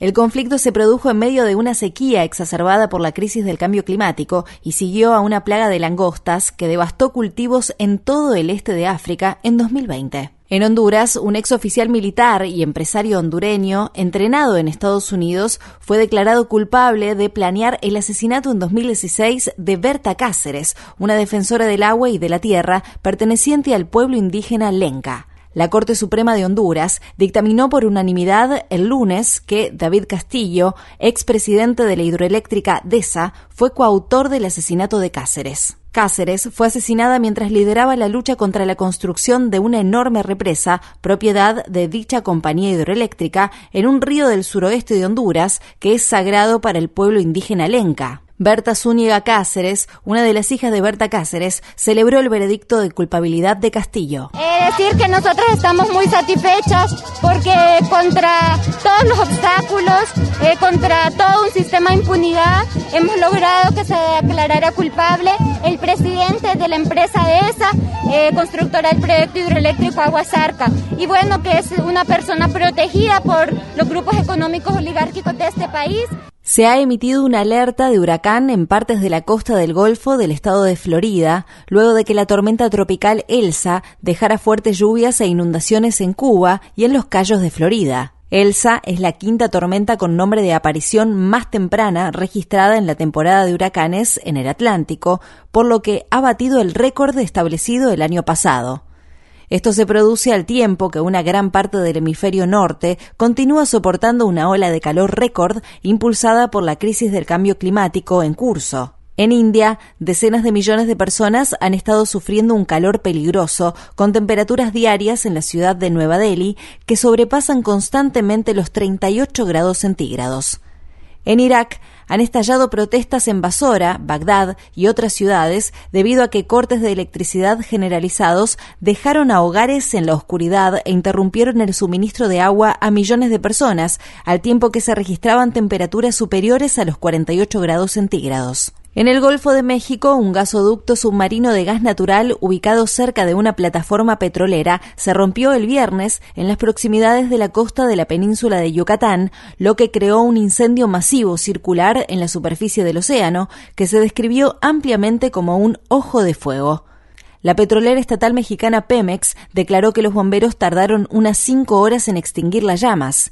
El conflicto se produjo en medio de una sequía exacerbada por la crisis del cambio climático y siguió a una plaga de langostas que devastó cultivos en todo el este de África en 2020. En Honduras, un ex oficial militar y empresario hondureño, entrenado en Estados Unidos, fue declarado culpable de planear el asesinato en 2016 de Berta Cáceres, una defensora del agua y de la tierra perteneciente al pueblo indígena Lenca. La Corte Suprema de Honduras dictaminó por unanimidad el lunes que David Castillo, expresidente de la hidroeléctrica DESA, fue coautor del asesinato de Cáceres. Cáceres fue asesinada mientras lideraba la lucha contra la construcción de una enorme represa, propiedad de dicha compañía hidroeléctrica, en un río del suroeste de Honduras que es sagrado para el pueblo indígena lenca. Berta Zúñiga Cáceres, una de las hijas de Berta Cáceres, celebró el veredicto de culpabilidad de Castillo. Es decir que nosotros estamos muy satisfechas porque contra todos los obstáculos, eh, contra todo un sistema de impunidad, hemos logrado que se declarara culpable el presidente de la empresa ESA, eh, constructora del proyecto hidroeléctrico Aguasarca. Y bueno, que es una persona protegida por los grupos económicos oligárquicos de este país se ha emitido una alerta de huracán en partes de la costa del Golfo del estado de Florida, luego de que la tormenta tropical Elsa dejara fuertes lluvias e inundaciones en Cuba y en los Cayos de Florida. Elsa es la quinta tormenta con nombre de aparición más temprana registrada en la temporada de huracanes en el Atlántico, por lo que ha batido el récord establecido el año pasado. Esto se produce al tiempo que una gran parte del hemisferio norte continúa soportando una ola de calor récord impulsada por la crisis del cambio climático en curso. En India, decenas de millones de personas han estado sufriendo un calor peligroso, con temperaturas diarias en la ciudad de Nueva Delhi que sobrepasan constantemente los 38 grados centígrados. En Irak han estallado protestas en Basora, Bagdad y otras ciudades debido a que cortes de electricidad generalizados dejaron a hogares en la oscuridad e interrumpieron el suministro de agua a millones de personas, al tiempo que se registraban temperaturas superiores a los 48 grados centígrados. En el Golfo de México, un gasoducto submarino de gas natural ubicado cerca de una plataforma petrolera se rompió el viernes en las proximidades de la costa de la península de Yucatán, lo que creó un incendio masivo circular en la superficie del océano que se describió ampliamente como un ojo de fuego. La petrolera estatal mexicana Pemex declaró que los bomberos tardaron unas cinco horas en extinguir las llamas.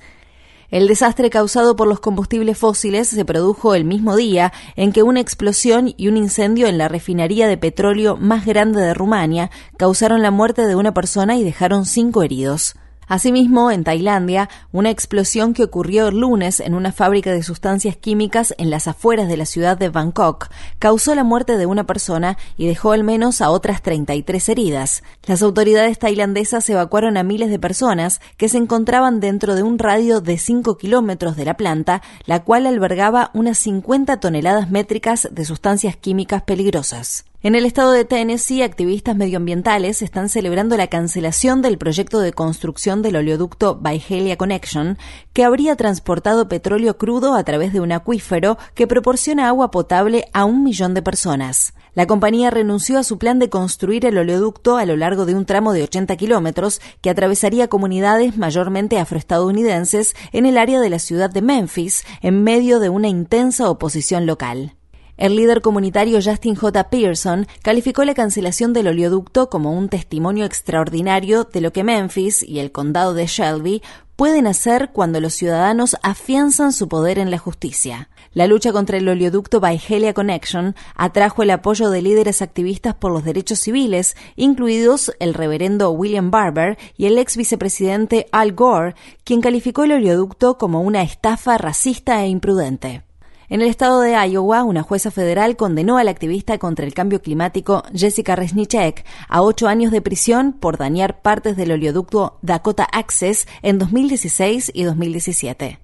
El desastre causado por los combustibles fósiles se produjo el mismo día en que una explosión y un incendio en la refinería de petróleo más grande de Rumania causaron la muerte de una persona y dejaron cinco heridos. Asimismo, en Tailandia, una explosión que ocurrió el lunes en una fábrica de sustancias químicas en las afueras de la ciudad de Bangkok causó la muerte de una persona y dejó al menos a otras 33 heridas. Las autoridades tailandesas evacuaron a miles de personas que se encontraban dentro de un radio de 5 kilómetros de la planta, la cual albergaba unas 50 toneladas métricas de sustancias químicas peligrosas. En el estado de Tennessee, activistas medioambientales están celebrando la cancelación del proyecto de construcción del oleoducto Byhalia Connection, que habría transportado petróleo crudo a través de un acuífero que proporciona agua potable a un millón de personas. La compañía renunció a su plan de construir el oleoducto a lo largo de un tramo de 80 kilómetros que atravesaría comunidades mayormente afroestadounidenses en el área de la ciudad de Memphis, en medio de una intensa oposición local. El líder comunitario Justin J. Pearson calificó la cancelación del oleoducto como un testimonio extraordinario de lo que Memphis y el condado de Shelby pueden hacer cuando los ciudadanos afianzan su poder en la justicia. La lucha contra el oleoducto Valhalla Connection atrajo el apoyo de líderes activistas por los derechos civiles, incluidos el reverendo William Barber y el ex vicepresidente Al Gore, quien calificó el oleoducto como una estafa racista e imprudente. En el estado de Iowa, una jueza federal condenó al activista contra el cambio climático Jessica Resnick a ocho años de prisión por dañar partes del oleoducto Dakota Access en 2016 y 2017.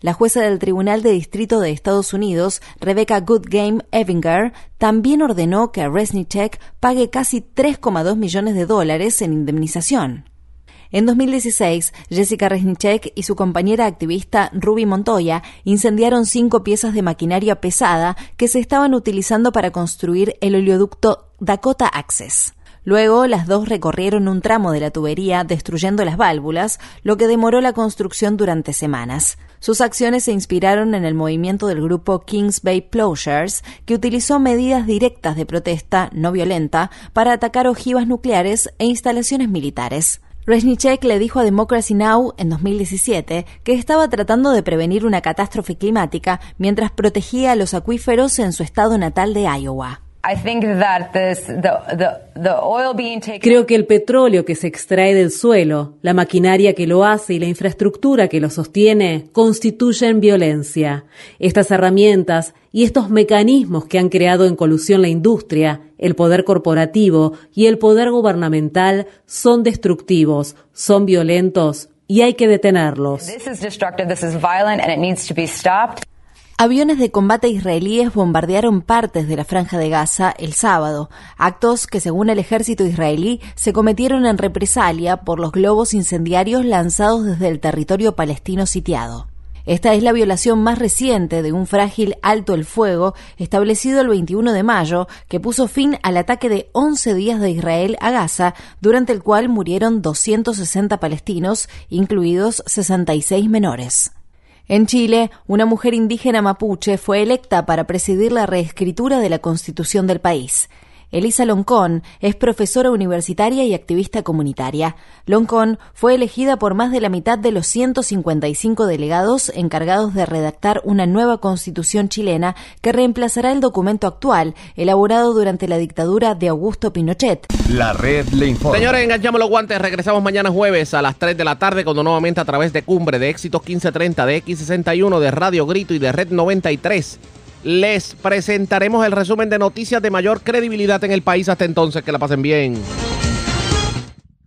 La jueza del Tribunal de Distrito de Estados Unidos, Rebecca Goodgame Evinger, también ordenó que Resnick pague casi 3,2 millones de dólares en indemnización. En 2016, Jessica Resnick y su compañera activista Ruby Montoya incendiaron cinco piezas de maquinaria pesada que se estaban utilizando para construir el oleoducto Dakota Access. Luego, las dos recorrieron un tramo de la tubería destruyendo las válvulas, lo que demoró la construcción durante semanas. Sus acciones se inspiraron en el movimiento del grupo Kings Bay Plowshares, que utilizó medidas directas de protesta no violenta para atacar ojivas nucleares e instalaciones militares. Resnick le dijo a Democracy Now! en 2017 que estaba tratando de prevenir una catástrofe climática mientras protegía los acuíferos en su estado natal de Iowa. Creo que el petróleo que se extrae del suelo, la maquinaria que lo hace y la infraestructura que lo sostiene constituyen violencia. Estas herramientas y estos mecanismos que han creado en colusión la industria, el poder corporativo y el poder gubernamental son destructivos, son violentos y hay que detenerlos. Aviones de combate israelíes bombardearon partes de la franja de Gaza el sábado, actos que según el ejército israelí se cometieron en represalia por los globos incendiarios lanzados desde el territorio palestino sitiado. Esta es la violación más reciente de un frágil alto el fuego establecido el 21 de mayo que puso fin al ataque de 11 días de Israel a Gaza, durante el cual murieron 260 palestinos, incluidos 66 menores. En Chile, una mujer indígena mapuche fue electa para presidir la reescritura de la constitución del país. Elisa Loncón es profesora universitaria y activista comunitaria. Loncón fue elegida por más de la mitad de los 155 delegados encargados de redactar una nueva constitución chilena que reemplazará el documento actual, elaborado durante la dictadura de Augusto Pinochet. La red le informa. Señores, enganchamos los guantes. Regresamos mañana jueves a las 3 de la tarde, cuando nuevamente a través de Cumbre, de Éxitos 1530, de X61, de Radio Grito y de Red 93 les presentaremos el resumen de noticias de mayor credibilidad en el país. Hasta entonces, que la pasen bien.